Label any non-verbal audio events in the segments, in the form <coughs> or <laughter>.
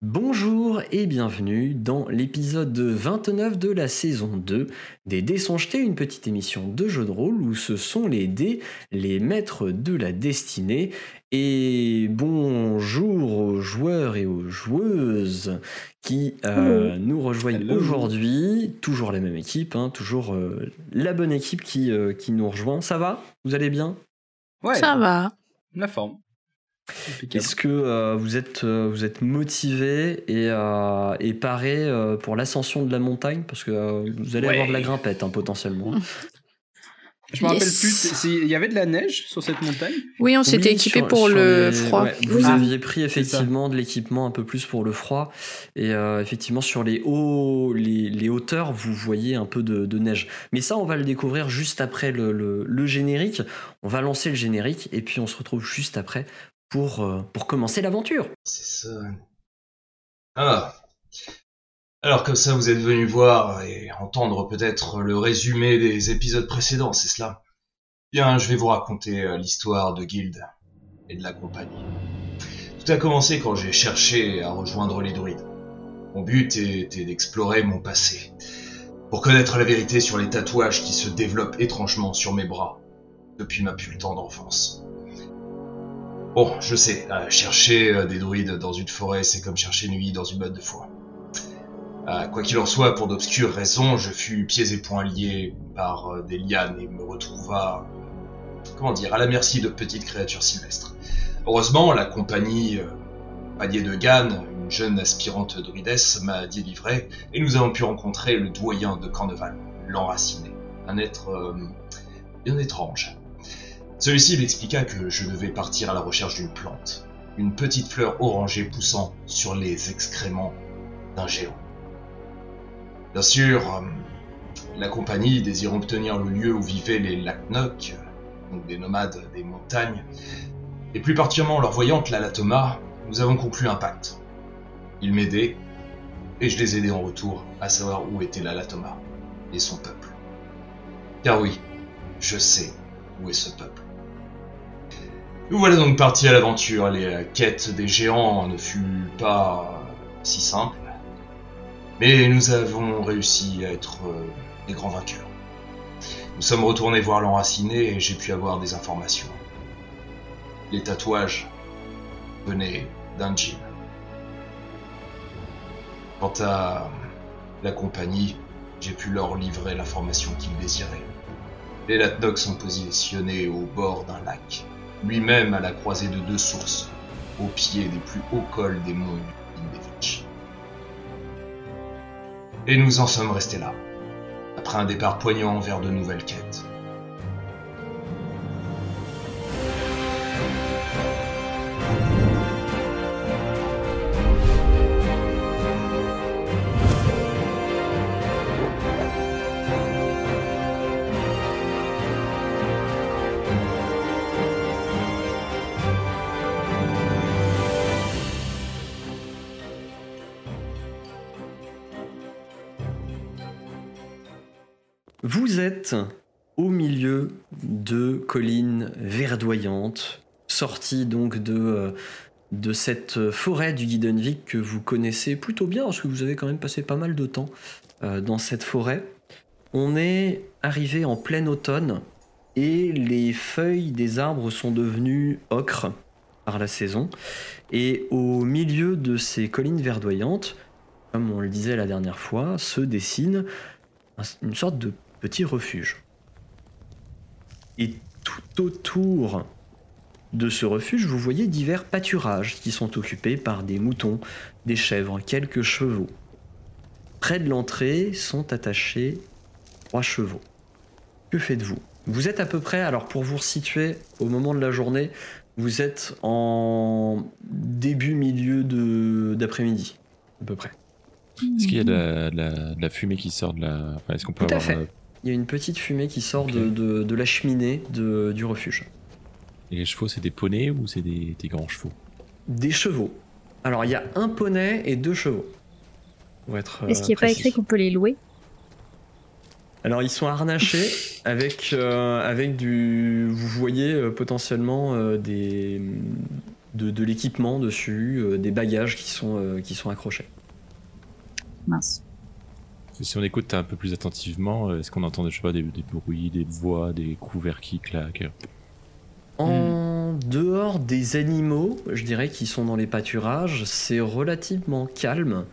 Bonjour et bienvenue dans l'épisode 29 de la saison 2 des Dés sont jetés, une petite émission de jeu de rôle où ce sont les dés, les maîtres de la destinée. Et bonjour aux joueurs et aux joueuses qui euh, nous rejoignent aujourd'hui. Toujours la même équipe, hein, toujours euh, la bonne équipe qui, euh, qui nous rejoint. Ça va? Vous allez bien? Ouais, Ça va. la forme. Est-ce que euh, vous êtes, euh, vous êtes motivé et, euh, et paré euh, pour l'ascension de la montagne? Parce que euh, vous allez Ouais. avoir de la grimpette hein, potentiellement. <laughs> Je me rappelle Yes. plus, il y avait de la neige sur cette montagne? Oui, on s'était Oui, équipé sur- pour sur le les- froid. ouais, vous Ah, aviez pris effectivement de l'équipement un peu plus pour le froid. Et euh, effectivement, sur les, hauts, les, les hauteurs, vous voyez un peu de, de neige. Mais ça, on va le découvrir juste après le, le- le générique. On va lancer le générique et puis on se retrouve juste après pour, euh, pour commencer l'aventure. C'est ça. Ah. Alors comme ça, vous êtes venu voir et entendre peut-être le résumé des épisodes précédents, c'est cela Bien, je vais vous raconter euh, l'histoire de Guild et de la compagnie. Tout a commencé quand j'ai cherché à rejoindre les druides. Mon but était d'explorer mon passé, pour connaître la vérité sur les tatouages qui se développent étrangement sur mes bras, depuis ma plus tendre enfance. Bon, je sais, euh, chercher euh, des druides dans une forêt, c'est comme chercher nuit dans une botte de foin. Euh, quoi qu'il en soit, pour d'obscures raisons, je fus pieds et poings liés par des lianes et me retrouva, comment dire, à la merci de petites créatures sylvestres. Heureusement, la compagnie Palier de Gann, une jeune aspirante druidesse, m'a délivré et nous avons pu rencontrer le doyen de Carneval, l'enraciné, un être bien étrange. Celui-ci m'expliqua que je devais partir à la recherche d'une plante, une petite fleur orangée poussant sur les excréments d'un géant. Bien sûr, euh, la compagnie désirant obtenir le lieu où vivaient les Lacnoc, donc des nomades des montagnes, et plus particulièrement leur voyante Lalatoma, nous avons conclu un pacte. Ils m'aidaient, et je les aidais en retour à savoir où était Lalatoma et son peuple. Car oui, je sais où est ce peuple. Nous voilà donc partis à l'aventure. Les euh, quêtes des géants ne fut pas euh, si simple. Mais nous avons réussi à être euh, des grands vainqueurs. Nous sommes retournés voir l'enraciné et j'ai pu avoir des informations. Les tatouages venaient d'un djinn. Quant à la compagnie, j'ai pu leur livrer l'information qu'ils désiraient. Les Latnox sont positionnés au bord d'un lac, lui-même à la croisée de deux sources, au pied des plus hauts cols des monts Indevich. Et nous en sommes restés là, après un départ poignant vers de nouvelles quêtes. Vous êtes au milieu de collines verdoyantes, sorties donc de, euh, de cette forêt du Guidenvik que vous connaissez plutôt bien, parce que vous avez quand même passé pas mal de temps euh, dans cette forêt. On est arrivé en plein automne et les feuilles des arbres sont devenues ocre par la saison. Et au milieu de ces collines verdoyantes, comme on le disait la dernière fois, se dessine un- une sorte de petit refuge. Et tout autour de ce refuge, vous voyez divers pâturages qui sont occupés par des moutons, des chèvres, quelques chevaux. Près de l'entrée sont attachés trois chevaux. Que faites-vous? Vous êtes à peu près, alors pour vous situer au moment de la journée, vous êtes en début, milieu de- d'après-midi, à peu près. Est-ce qu'il y a de la, de la- de la fumée qui sort de la. Enfin, Est-ce qu'on peut Tout avoir. Euh, Il y a une petite fumée qui sort de, de- de la cheminée de- du refuge. et les chevaux, c'est des poneys ou c'est des, des grands chevaux Des chevaux. Alors il y a un poney et deux chevaux. Pour être, Est-ce euh, qu'il n'y a pas écrit qu'on peut les louer Alors ils sont harnachés <laughs> avec, euh, avec du... Vous voyez euh, potentiellement euh, des, de, de l'équipement dessus, euh, des bagages qui sont, euh, qui sont accrochés. Mince. Si on écoute un peu plus attentivement, euh, est-ce qu'on entend je sais pas, des, des bruits, des voix, des couverts qui claquent? En dehors des animaux, je dirais, qui sont dans les pâturages, c'est relativement calme.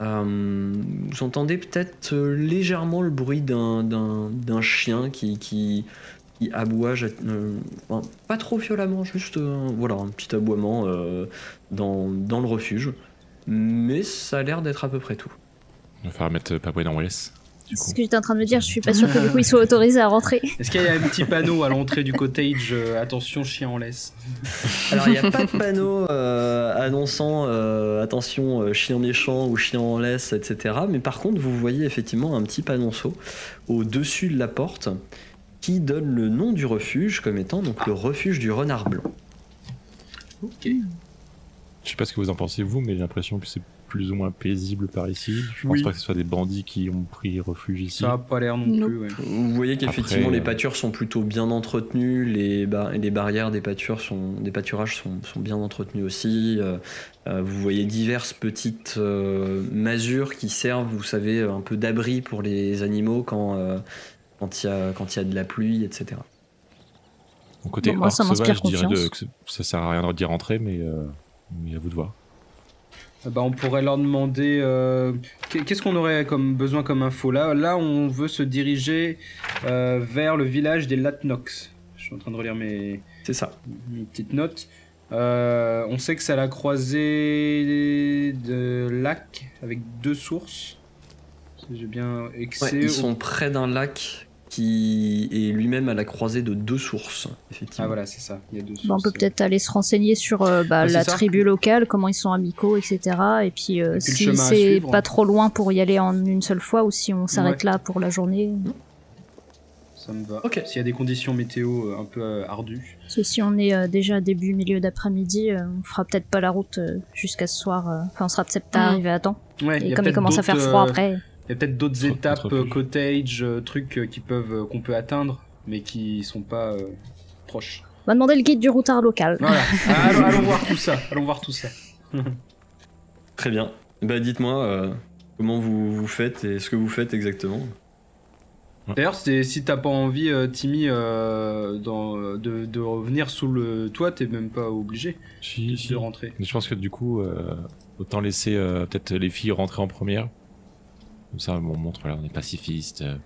Euh, vous entendez peut-être euh, légèrement le bruit d'un, chien qui, qui, qui aboie, euh, enfin, pas trop violemment, juste euh, voilà, un petit aboiement euh, dans, dans le refuge. Mais ça a l'air d'être à peu près tout. Il va falloir mettre laisse. Du C'est ce que j'étais en train de me dire, je suis pas sûre que du coup ils soient autorisés à rentrer. Est-ce qu'il y a un petit panneau à l'entrée du cottage euh, Attention, chien en laisse. <laughs> Alors il n'y a pas de panneau euh, annonçant euh, attention euh, chien méchant ou chien en laisse, etc. Mais par contre vous voyez effectivement un petit panonceau au-dessus de la porte qui donne le nom du refuge comme étant donc le refuge du renard blanc. Ok. Je sais pas ce que vous en pensez vous, mais j'ai l'impression que c'est plus ou moins paisible par ici. Je pense Oui. pas que ce soit des bandits qui ont pris refuge ici. Ça a pas l'air non plus, ouais. Vous voyez qu'effectivement Après, les euh, pâtures sont plutôt bien entretenues, les, ba- les barrières des pâtures sont, des pâturages sont, sont bien entretenues aussi. Euh, euh, vous voyez diverses petites euh, masures qui servent, vous savez, un peu d'abri pour les animaux quand euh, quand il y a quand il y a de la pluie, etc. Mon côté Bon, moi, ça m'inspire sauvage, je dirais de- confiance. que ça sert à rien d'y rentrer, mais, euh, mais à vous de voir. Euh, Bah, on pourrait leur demander euh, qu'est- qu'est-ce qu'on aurait comme besoin comme info? Là. Là, on veut se diriger euh, vers le village des Latnox. Je suis en train de relire mes, C'est ça. mes petites notes. Euh, on sait que c'est à la croisée de lacs avec deux sources. Si J'ai bien Ouais, excès. ils sont près d'un lac qui est lui-même à la croisée de deux sources, effectivement. Ah voilà, c'est ça. Il y a deux sources. Bon, on peut peut-être aller se renseigner sur euh, bah, c'est la ça. tribu locale, comment ils sont amicaux, etc. Et puis euh, Et puis le si c'est pas trop loin pour y aller en une seule fois ou si on s'arrête Ouais. là pour la journée. Ça me va. Ok. S'il y a des conditions météo euh, un peu euh, ardues. Parce que si on est euh, déjà début milieu d'après-midi, euh, on fera peut-être pas la route euh, jusqu'à ce soir. euh, Enfin, on sera peut-être pas Mhm. arrivé à temps. Ouais, il y Et comme il commence à faire froid euh, après. Il y a peut-être d'autres Autre- étapes, euh, cottage, euh, trucs euh, qui peuvent, euh, qu'on peut atteindre, mais qui sont pas euh, proches. On va demander le guide du routard local. Voilà. <laughs> Ah, allons, allons voir tout ça. Allons voir tout ça. <laughs> Très bien. Bah dites-moi euh, comment vous, vous faites et ce que vous faites exactement. D'ailleurs, si t'as pas envie, euh, Timmy, euh, dans- de, de revenir sous le toit, t'es même pas obligé Si, de, si. de rentrer. Mais je pense que du coup, euh, autant laisser euh, peut-être les filles rentrer en première. Comme ça, on montre, voilà, on est pacifiste. euh,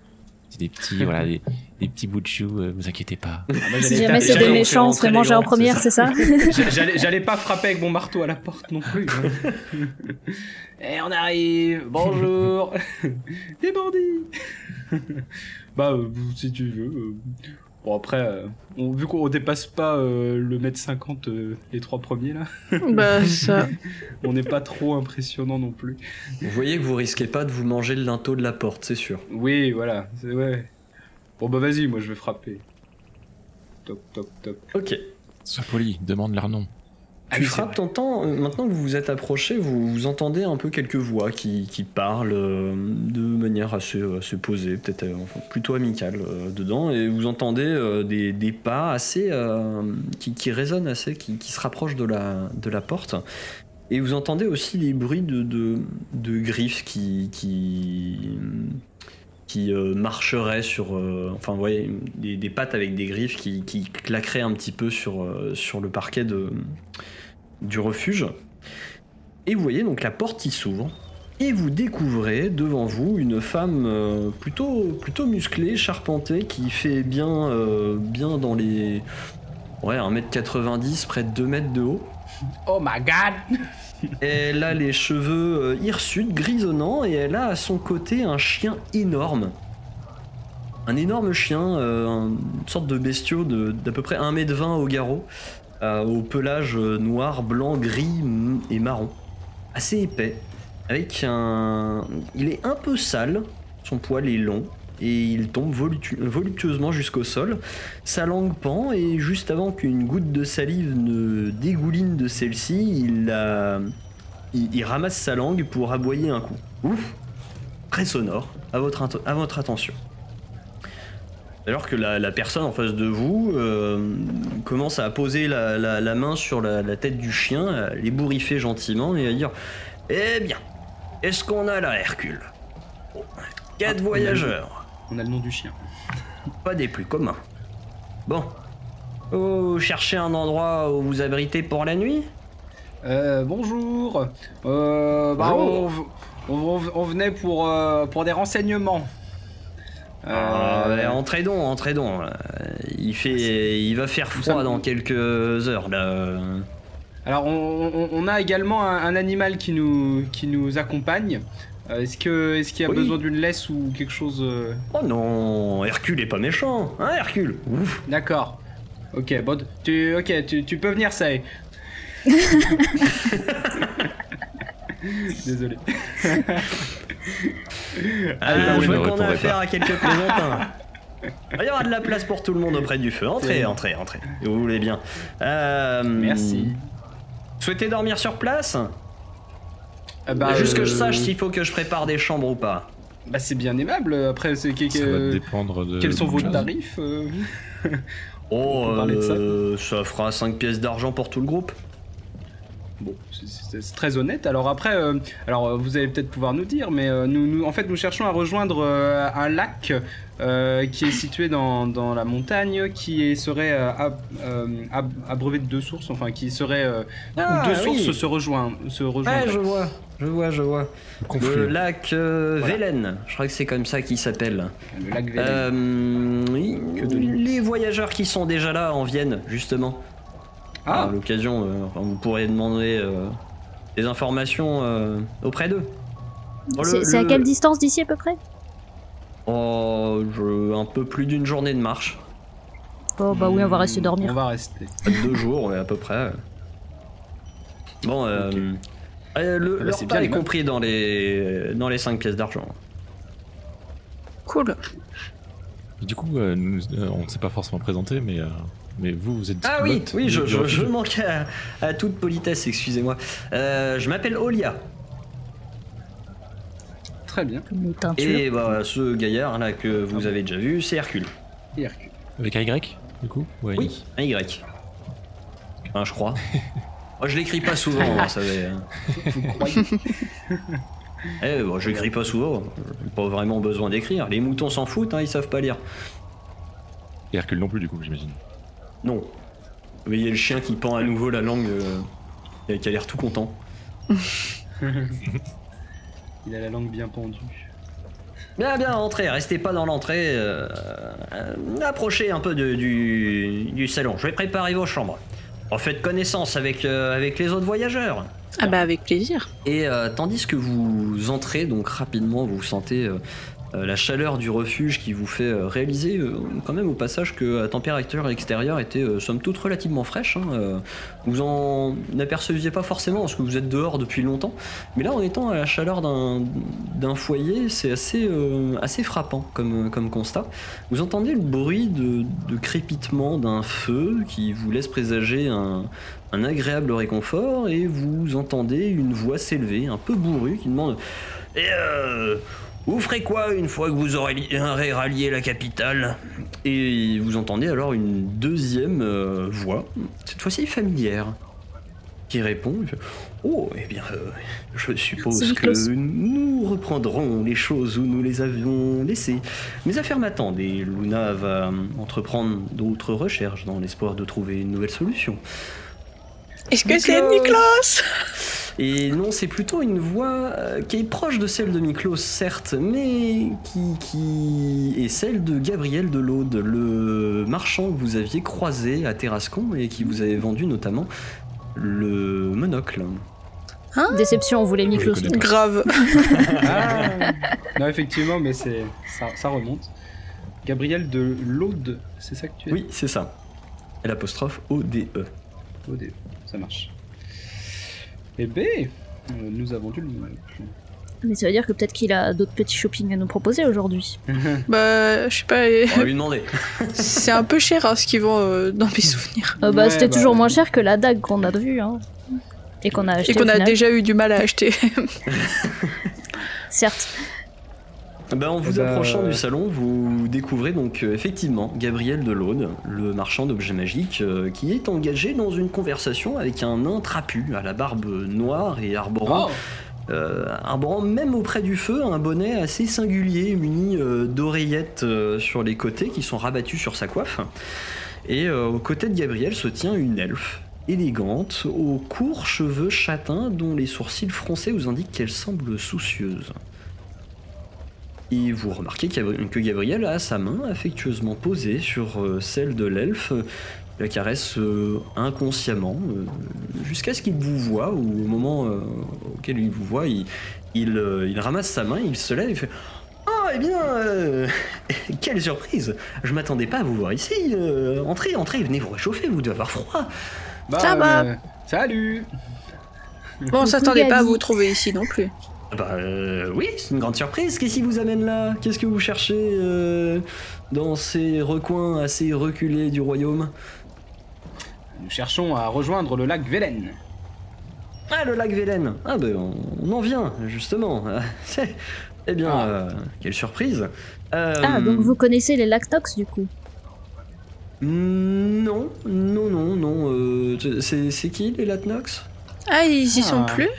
c'est des petits, voilà, <laughs> des, des petits bouts de choux, euh, vous inquiétez pas. Ah, Si j'allais jamais c'est des méchants, on se fait manger en première, c'est ça <laughs> J'a- J'allais pas frapper avec mon marteau à la porte non plus. hein. <laughs> Eh, on arrive, bonjour. Des bandits. bah, euh, si tu veux. euh. Bon, après, euh, on- vu qu'on dépasse pas euh, le mètre 50 euh, les trois premiers là, <laughs> Bah, ça. <laughs> on n'est pas trop impressionnant non plus. Vous voyez que vous risquez pas de vous manger le linteau de la porte, c'est sûr. Oui, voilà, c'est ouais. Bon, bah, vas-y, moi je vais frapper. Toc, toc, toc. Ok. Sois poli, demande leur nom. Ah tu frappes, t'entends, euh, maintenant que vous vous êtes approché, vous, vous entendez un peu quelques voix qui, qui parlent euh, de manière assez, assez posée, peut-être euh, enfin, plutôt amicale euh, dedans, et vous entendez des, des pas assez qui, qui résonnent assez, qui, qui se rapprochent de la, de la porte. Et vous entendez aussi les bruits de, de, de griffes qui, qui, qui euh, marcheraient sur. euh, enfin, vous voyez, des, pattes avec des griffes qui, claqueraient un petit peu sur, euh, le parquet du refuge. Et vous voyez donc la porte qui s'ouvre. Et vous découvrez devant vous une femme plutôt, plutôt musclée, charpentée, qui fait bien, bien dans les. Ouais, 1m90, près de 2 mètres de haut. Oh my god! Elle a les cheveux euh, hirsutes, grisonnants, et elle a à son côté un chien énorme. Un énorme chien, euh, une sorte de bestiau d'à peu près 1m20 au garrot, euh, au pelage noir, blanc, gris et marron. Assez épais, avec un... Il est un peu sale, son poil est long, et il tombe voluptu- voluptueusement jusqu'au sol. Sa langue pend, et juste avant qu'une goutte de salive ne dégouline de celle-ci, il, la- il, il ramasse sa langue pour aboyer un coup. Ouf Très sonore, à votre, int- à votre attention. Alors que la, la personne en face de vous euh, commence à poser la, la- la main sur la, tête du chien, à l'ébouriffer gentiment et à dire Eh bien, est-ce qu'on a là, Hercule? Quatre Ah, voyageurs, On a le nom du chien. pas des plus communs. Bon, vous cherchez un endroit où vous abritez pour la nuit? Euh, bonjour. Euh, bah, on, Bonjour. on- on- on venait pour, euh, pour des renseignements. Euh, Ah, entrez donc, entrez donc. Il, fait, il va faire froid dans quelques heures là. Alors, on, on- on a également un, un animal qui nous, qui nous accompagne. Euh, est-ce que est-ce qu'il y a Oui. besoin d'une laisse ou quelque chose euh, Oh non, Hercule est pas méchant, hein Hercule Ouf. D'accord. Ok, bon, tu, ok, tu, tu peux venir, ça. <laughs> Désolé. <laughs> Ah, oui, je vois qu'on a affaire à quelques plaisantins. Il y aura de la place pour tout le monde auprès du feu. Entrez, entrez, entrez. Vous voulez bien. Euh, Merci. Souhaitez dormir sur place? Euh, bah, Juste que je euh, sache s'il faut que je prépare des chambres ou pas. Bah, c'est bien aimable. Après, c'est que- Ça que- dépendre de. quels sont vos de- tarifs euh Oh, peut parler de ça euh, ça fera 5 pièces d'argent pour tout le groupe. Bon, c'est- c'est très honnête. Alors après, euh, alors euh, vous allez peut-être pouvoir nous dire, mais euh, nous, nous- en fait, nous cherchons à rejoindre euh, un lac euh, qui est situé dans, dans la montagne, qui est- serait euh, ab- euh, ab- abreuvé de deux sources, enfin qui serait euh, Ah, où deux oui. sources se rejoignent, se je vois, je vois, je vois. Le conflit. Le lac euh, Voilà. Vélène, je crois que c'est comme ça qu'il s'appelle. Le lac Vélène. Euh, oui, Que de l'île. les voyageurs qui sont déjà là en viennent, justement. ah, À l'occasion, euh, enfin, vous pourrez demander euh, des informations euh, auprès d'eux. Oh, C'est c'est à le- quelle distance d'ici à peu près? Oh, je- un peu plus d'une journée de marche. Oh bah oui, on va rester On dormir. va rester. Deux jours, à peu près. Bon, euh, Ok. euh, le, Ah bah, le c'est repas bien, est compris dans les, dans les 5 pièces d'argent. Cool. Du coup, euh, nous, euh, on ne s'est pas forcément présenté, mais, euh, mais vous, vous êtes. Ah oui, oui, je, manquais à, à toute politesse, excusez-moi. Euh, je m'appelle Olia. Très bien. Et bah, ce gaillard là que vous avez déjà vu, c'est Hercule. Et Hercule. Avec un Y, du coup Ouais, Oui, un Y. Enfin, je crois. Moi, <laughs> je l'écris pas souvent, vous savez. hein. Vous croyez <laughs> Eh, bon, je l'écris pas souvent. J'ai pas vraiment besoin d'écrire. Les moutons s'en foutent, hein, ils savent pas lire. Et Hercule non plus, du coup, j'imagine. Non. Mais il y a le chien qui pend à nouveau la langue, euh, et qui a l'air tout content. <laughs> Il a la langue bien pendue. Bien, bien, entrez, restez pas dans l'entrée. euh, euh, approchez un peu de- du, du salon. Je vais préparer vos chambres. En faites connaissance avec, euh, avec les autres voyageurs. Ah bah avec plaisir. Et euh, tandis que vous entrez, donc rapidement, vous sentez la chaleur du refuge qui vous fait euh, réaliser euh, quand même au passage que la température extérieure était euh, somme toute relativement fraîche. hein, euh, vous en aperceviez pas forcément parce que vous êtes dehors depuis longtemps. Mais là, en étant à la chaleur d'un foyer, c'est assez, euh, assez frappant comme, comme constat. Vous entendez le bruit de, de crépitement d'un feu qui vous laisse présager un, un agréable réconfort et vous entendez une voix s'élever, un peu bourrue, qui demande Et euh, vous ferez quoi une fois que vous aurez li- aurez rallié la capitale? Et vous entendez alors une deuxième euh, voix, cette fois-ci familière, qui répond Oh, eh bien, euh, je suppose que nous reprendrons les choses où nous les avions laissées. Mes affaires m'attendent et Luna va entreprendre d'autres recherches dans l'espoir de trouver une nouvelle solution. Est-ce que c'est Niklas Et non, c'est plutôt une voix euh, qui est proche de celle de Miklos, certes, mais qui, qui est celle de Gabriel de l'Aude, le marchand que vous aviez croisé à Terrascon et qui vous avait vendu notamment le monocle. Déception, on voulait Miklos. Grave. <laughs> Ah Non, effectivement, mais c'est ça, ça remonte. Gabriel de l'Aude, c'est ça que tu es? Oui, c'est ça. L'apostrophe O-D-E. OD, ça marche. Eh ben, euh, nous avons dû le. Mais ça veut dire que peut-être qu'il a d'autres petits shopping à nous proposer aujourd'hui. <laughs> Bah, je sais pas, On va lui demander. <laughs> c'est un peu cher hein, ce qu'ils vont euh, dans mes souvenirs. Euh, bah, Ouais, c'était bah, toujours moins cher que la dague qu'on a vue, hein. Et qu'on a acheté Et qu'on a déjà eu du mal à acheter. <laughs> Certes. Ben, en vous Eh ben, approchant euh, du salon, vous découvrez donc euh, effectivement Gabriel Delaude, le marchand d'objets magiques, euh, qui est engagé dans une conversation avec un nain trapu à la barbe noire et arborant, Oh, euh, arborant même auprès du feu un bonnet assez singulier muni euh, d'oreillettes euh, sur les côtés qui sont rabattues sur sa coiffe. Et euh, aux côtés de Gabriel se tient une elfe élégante, aux courts cheveux châtains dont les sourcils froncés vous indiquent qu'elle semble soucieuse. Et vous remarquez que Gabriel a sa main affectueusement posée sur euh, celle de l'elfe, la caresse euh, inconsciemment, euh, jusqu'à ce qu'il vous voit, ou au moment euh, auquel il vous voit, il, il, euh, il ramasse sa main, il se lève et fait Oh, eh bien, euh, <laughs> quelle surprise Je m'attendais pas à vous voir ici. euh, entrez, entrez, venez vous réchauffer, vous devez avoir froid. bah, Ça va. euh, Salut Bon, on s'attendait pas à vous trouver ici non plus. Bah euh, oui, c'est une grande surprise. Qu'est-ce qui vous amène là? Qu'est-ce que vous cherchez euh, dans ces recoins assez reculés du royaume? Nous cherchons à rejoindre le lac Velen. Ah, le lac Vélène Ah ben on, en vient, justement. <laughs> Eh bien, Ah. euh, quelle surprise Euh, Ah, donc vous connaissez les lactox du coup? Non, non, non, non. euh, c'est qui les Latnox Ah, ils y sont Ah. plus?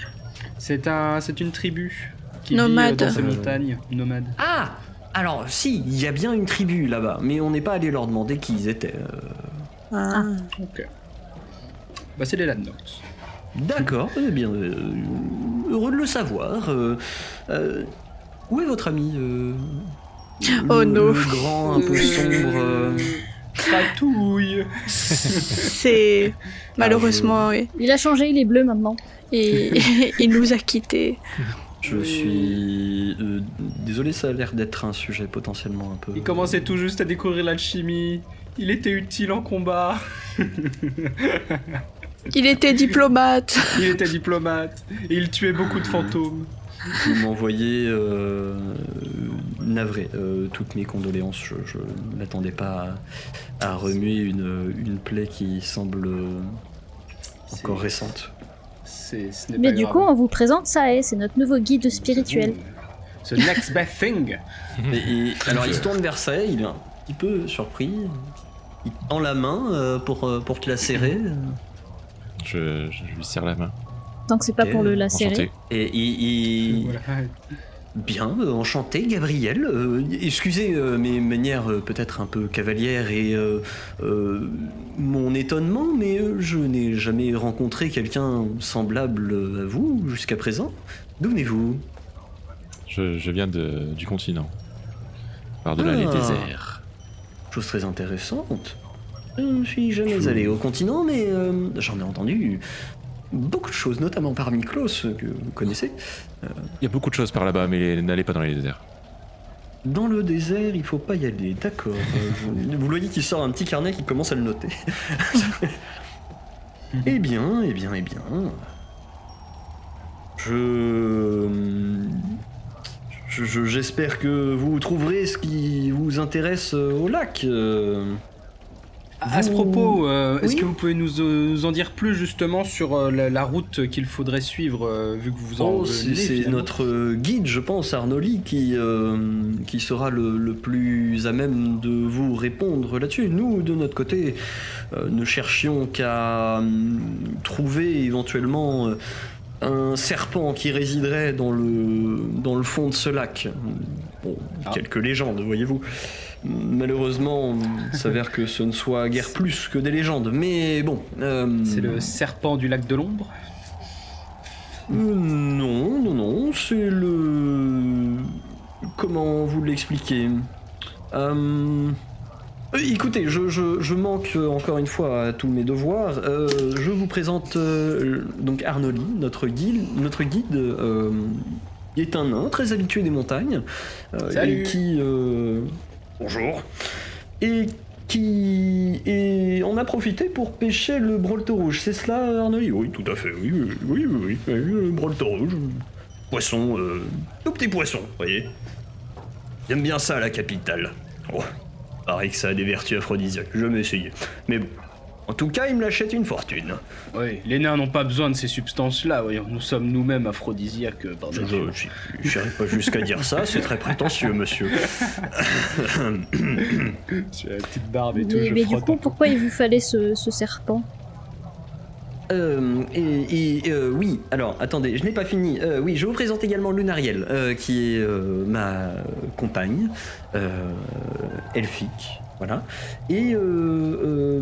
C'est un, c'est une tribu qui Nomade. vit euh, dans ces montagnes. Nomade. Ah Alors, si, il y a bien une tribu là-bas, mais on n'est pas allé leur demander qui ils étaient. euh. Ah. Ok. Bah c'est les Landnox. D'accord, eh bien, euh, heureux de le savoir. euh, euh, où est votre ami euh, Oh le- non. Le grand, un peu <laughs> sombre. euh, Patouille C'est malheureusement, oui. Il a changé, il est bleu maintenant. Et il nous a quittés. Je suis. euh, désolé, ça a l'air d'être un sujet potentiellement un peu. Il commençait tout juste à découvrir l'alchimie. Il était utile en combat. Il était diplomate. Il était diplomate. Et il tuait beaucoup de fantômes. Vous m'envoyez. Euh, navré, euh, toutes mes condoléances. Je, je n'attendais pas à, à remuer une, une plaie qui semble euh, encore récente. Ce Mais pas du grave. coup, on vous présente Sae, c'est notre nouveau guide spirituel. The next best thing. <laughs> Et, et- alors il se tourne vers ça, il est un petit peu surpris. Il tend la main euh, pour, pour te la serrer. Je, je lui serre la main. Tant que c'est pas pour le lacérer. Enchanté. Et il. il- Voilà. Bien, euh, enchanté, Gabriel. Euh, excusez euh, mes manières euh, peut-être un peu cavalières et euh, euh, mon étonnement, mais euh, je n'ai jamais rencontré quelqu'un semblable à vous jusqu'à présent. D'où venez-vous? Je, je viens de, du continent. Par-delà Ah. les déserts. Chose très intéressante. Je ne suis jamais allé au continent, mais euh, j'en ai entendu beaucoup de choses, notamment par Miklos, que vous connaissez. Il y a beaucoup de choses par là-bas, mais n'allez pas dans les déserts. Dans le désert, il faut pas y aller, d'accord. Euh, vous, vous voyez qu'il sort un petit carnet qui commence à le noter. <laughs> eh bien, eh bien, eh bien. Je. je- je- J'espère que vous trouverez ce qui vous intéresse euh, au lac. À ce propos, euh, est-ce Oui que vous pouvez nous, euh, nous en dire plus justement sur euh, la, la route qu'il faudrait suivre euh, vu que vous en Oh, venez, c'est notre guide, je pense, Arnoli, qui, euh, qui sera le, le plus à même de vous répondre là-dessus. Nous, de notre côté, euh, ne cherchions qu'à hum, trouver éventuellement euh, un serpent qui résiderait dans le, dans le fond de ce lac. Bon, Ah. quelques légendes, voyez-vous. Malheureusement, il s'avère que ce ne soit guère plus que des légendes, mais bon. euh, C'est le serpent du lac de l'ombre euh, non, non, non, c'est le. Comment vous l'expliquer? Euh, Écoutez, je, je- je manque encore une fois à tous mes devoirs. Euh, je vous présente euh, donc Arnoli, notre guide, notre guide euh, est un nain très habitué des montagnes Salut. et qui bonjour et qui et on a profité pour pêcher le brolto rouge. C'est cela, Arnoli Oui, tout à fait. Oui, oui, oui, oui, oui, rouge, poisson, euh, tout petit poisson, voyez. J'aime bien ça, la capitale. Oh, pareil que ça a des vertus aphrodisiaques. Je vais essayer. Mais bon. En tout cas, il me l'achète une fortune. Oui, les nains n'ont pas besoin de ces substances-là, voyons. Nous sommes nous-mêmes aphrodisiaques euh, par Je n'irai pas jusqu'à dire ça, c'est très prétentieux, monsieur. <coughs> J'ai la petite barbe et tout, Mais, je mais du coup, pourquoi il vous fallait ce, ce serpent? Euh, et et, euh, oui, alors attendez, je n'ai pas fini. Euh, oui, je vous présente également Lunariel, euh, qui est euh, ma compagne, euh, elfique. Voilà. Et euh, euh,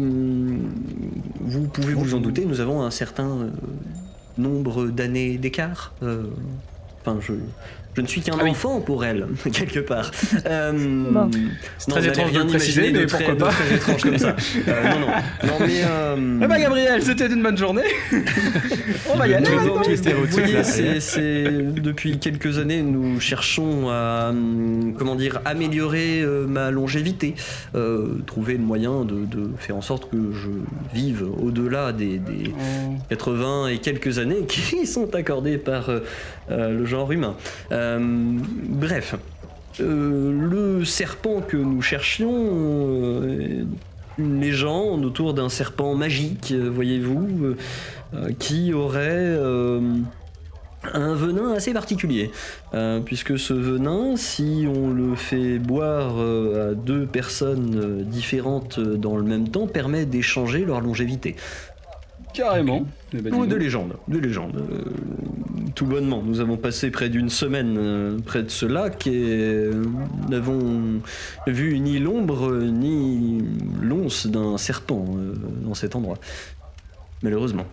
vous pouvez vous en douter, nous avons un certain euh, nombre d'années d'écart. Enfin, je, je ne suis qu'un Ah oui. enfant pour elle, <laughs> quelque part. Euh, Bon. C'est très étrange de préciser, mais très- pourquoi de pas. très étrange comme ça. Euh, non, non. Non, mais. euh, Eh bah Gabriel, c'était une bonne journée. <laughs> On va y aller. Vous voyez, c'est, depuis quelques années, nous cherchons à hum, comment dire améliorer euh, ma longévité, euh, trouver le moyen de, de faire en sorte que je vive au-delà des, des Oh. 80 et quelques années <laughs> qui sont accordées par le genre humain. Euh, bref. Euh, le serpent que nous cherchions, euh, une légende autour d'un serpent magique, euh, voyez-vous, euh, euh, qui aurait euh, un venin assez particulier. Euh, puisque ce venin, si on le fait boire euh, à deux personnes euh, différentes euh, dans le même temps, permet d'échanger leur longévité. Carrément. Eh bah, dis Oh, de légende, de légende. Euh, tout bonnement, nous avons passé près d'une semaine euh, près de ce lac et euh, n'avons vu ni l'ombre ni l'once d'un serpent euh, dans cet endroit. Malheureusement.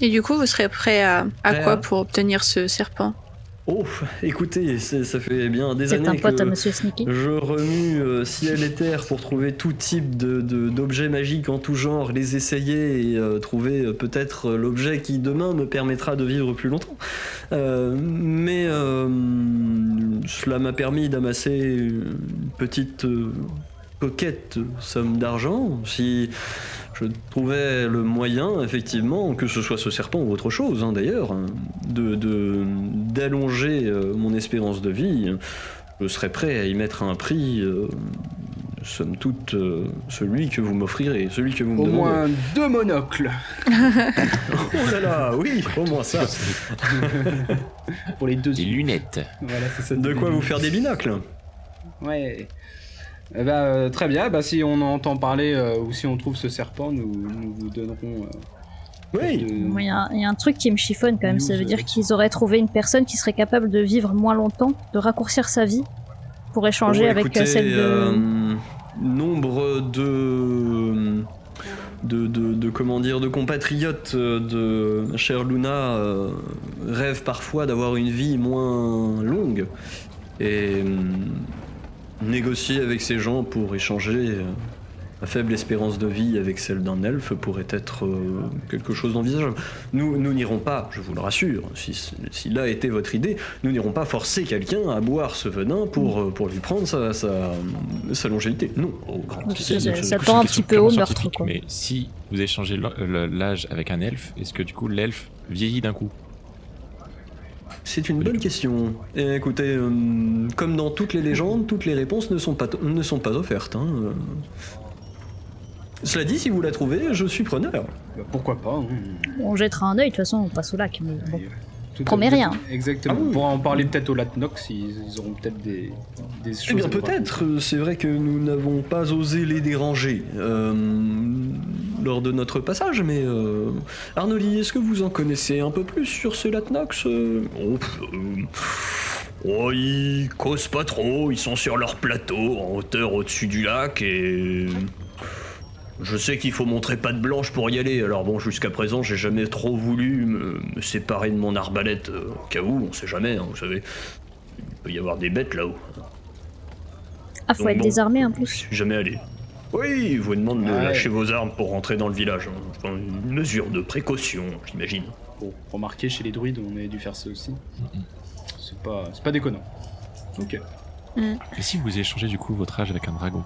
Et du coup, vous serez prêt à, à Prêt quoi à- pour obtenir ce serpent? Oh, écoutez, ça fait bien des années un pote que à Monsieur Sneaky. je remue euh, ciel et terre pour trouver tout type de- de- d'objets magiques en tout genre, les essayer et euh, trouver euh, peut-être l'objet qui demain me permettra de vivre plus longtemps. Mais cela m'a permis d'amasser une petite coquette somme d'argent. Si je trouvais le moyen, effectivement, que ce soit ce serpent ou autre chose, hein, d'ailleurs, de de- d'allonger euh, mon espérance de vie, je serais prêt à y mettre un prix, euh, somme toute, euh, celui que vous m'offrirez, celui que vous me Au demandez. moins deux monocles <laughs> Oh là là, oui, au moins ça. <laughs> pour les deux Des lunettes. Voilà, c'est ça. De quoi vous faire des binocles Ouais. Eh bah, euh, très bien. Bah, si on entend parler euh, ou si on trouve ce serpent, nous, nous vous donnerons. euh, Oui. de- Il y, a- il y a un truc qui me chiffonne quand même. Ça veut dire qu'ils auraient trouvé une personne qui serait capable de vivre moins longtemps, de raccourcir sa vie pour échanger avec écoutez, celle de. euh, nombre de, de, de, de- comment dire, de compatriotes de chère Luna euh, rêvent parfois d'avoir une vie moins longue et hum, négocier avec ces gens pour échanger euh, la faible espérance de vie avec celle d'un elfe pourrait être euh, quelque chose d'envisageable. Nous, nous n'irons pas, je vous le rassure, si, si là était votre idée, nous n'irons pas forcer quelqu'un à boire ce venin pour, euh, pour lui prendre sa, sa, sa longévité. Non, au grand Donc, ça- tend un petit peu au meurtre, quoi. Mais si vous échangez l'âge avec un elfe, est-ce que du coup l'elfe vieillit d'un coup? C'est une bonne question. Et écoutez, euh, comme dans toutes les légendes, toutes les réponses ne sont pas, ne sont pas offertes. hein. Euh, Cela dit, si vous la trouvez, je suis preneur. bah, pourquoi pas hein. On jettera un œil, de toute façon, on passe au lac. Mais bon. Tout- Promets rien. Exactement. Ah oui. On pourra en parler peut-être au Latnox, ils, ils auront peut-être des, des choses. Eh bien à nous peut-être, euh, c'est vrai que nous n'avons pas osé les déranger euh, lors de notre passage, mais euh, Arnoli, est-ce que vous en connaissez un peu plus sur ce Latnox euh? Oh, euh, oh, ils causent pas trop, ils sont sur leur plateau en hauteur au-dessus du lac et... Je sais qu'il faut montrer patte blanche pour y aller, alors bon, jusqu'à présent, j'ai jamais trop voulu me, me séparer de mon arbalète, euh, au cas où, on sait jamais, hein, vous savez. Il peut y avoir des bêtes là-haut. Ah, faut Donc être bon, désarmé en Je plus. suis jamais allé. Oui, il vous demande de Ouais. lâcher vos armes pour rentrer dans le village. hein. Enfin, une mesure de précaution, j'imagine. Bon, remarquez, chez les druides, on avait dû faire ça aussi. C'est pas, c'est pas déconnant. Ok. Et si vous échangez du coup votre âge avec un dragon?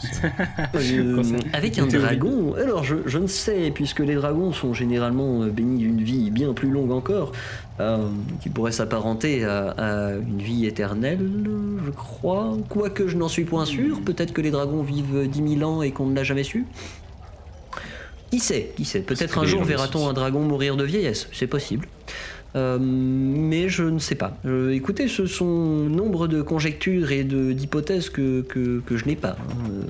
<laughs> Euh, avec un dragon, alors je, je ne sais, puisque les dragons sont généralement euh, bénis d'une vie bien plus longue encore, euh, qui pourrait s'apparenter à, à une vie éternelle, je crois. Quoique je n'en suis point sûr, peut-être que les dragons vivent 10 000 ans et qu'on ne l'a jamais su. Qui sait, qui sait. Peut-être un jour verra-t-on un dragon mourir de vieillesse. C'est possible. Euh, mais je ne sais pas. Euh, écoutez, ce sont nombre de conjectures et de- d'hypothèses que, que, que je n'ai pas. hein. Euh,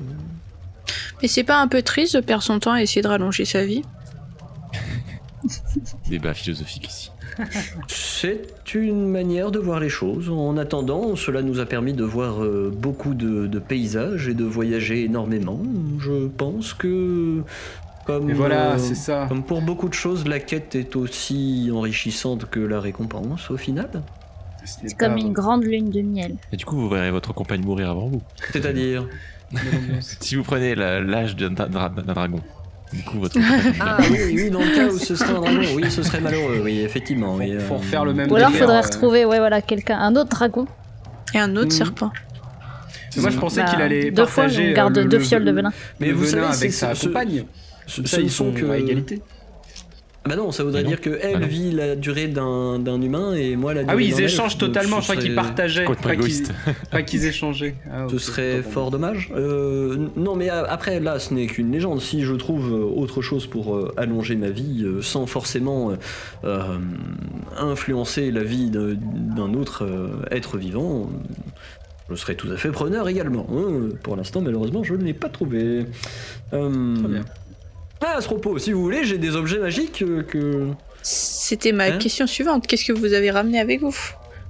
Mais c'est pas un peu triste de perdre son temps à essayer de rallonger sa vie? <laughs> Débat philosophique ici. C'est une manière de voir les choses. En attendant, cela nous a permis de voir beaucoup de, de paysages et de voyager énormément. Je pense que, comme, Et voilà, euh, c'est ça. comme pour beaucoup de choses, la quête est aussi enrichissante que la récompense au final. C'est comme une grande lune de miel. Et du coup, vous verrez votre compagne mourir avant vous. C'est-à-dire. <laughs> Si vous prenez l'âge d'un dra- dragon, du coup, votre <laughs> compagne Ah oui, oui, dans le cas où ce serait un dragon, oui, ce serait malheureux, oui, effectivement. Faut, oui, faut euh, refaire le même Ou alors délire, faudrait euh. retrouver, ouais, voilà, quelqu'un, un autre dragon. et un autre Mhm. serpent. Moi, je pensais Bah, qu'il allait deux fois, partager on garde le- deux le- fioles de venin. Mais le vous venin savez, avec sa ce- compagne. Ça, ils sont sont que. à égalité. Bah non, ça voudrait non. dire que elle Bah vit la durée d'un d'un humain et moi la durée Ah oui, ils échangent totalement. Je crois qu'ils partageaient. Pas qu'ils <laughs> qu'ils échangeaient. Ah, Ce serait fort dommage. Euh, non, mais a- après, là, ce n'est qu'une légende. Si je trouve euh, autre chose pour euh, allonger ma vie, euh, sans forcément influencer la vie d'un autre être vivant, je serais tout à fait preneur également. hein. Pour l'instant, malheureusement, je ne l'ai pas trouvé. Euh, Très bien. Ah, à ce propos, si vous voulez, j'ai des objets magiques euh, que... C'était ma Hein question suivante. Qu'est-ce que vous avez ramené avec vous?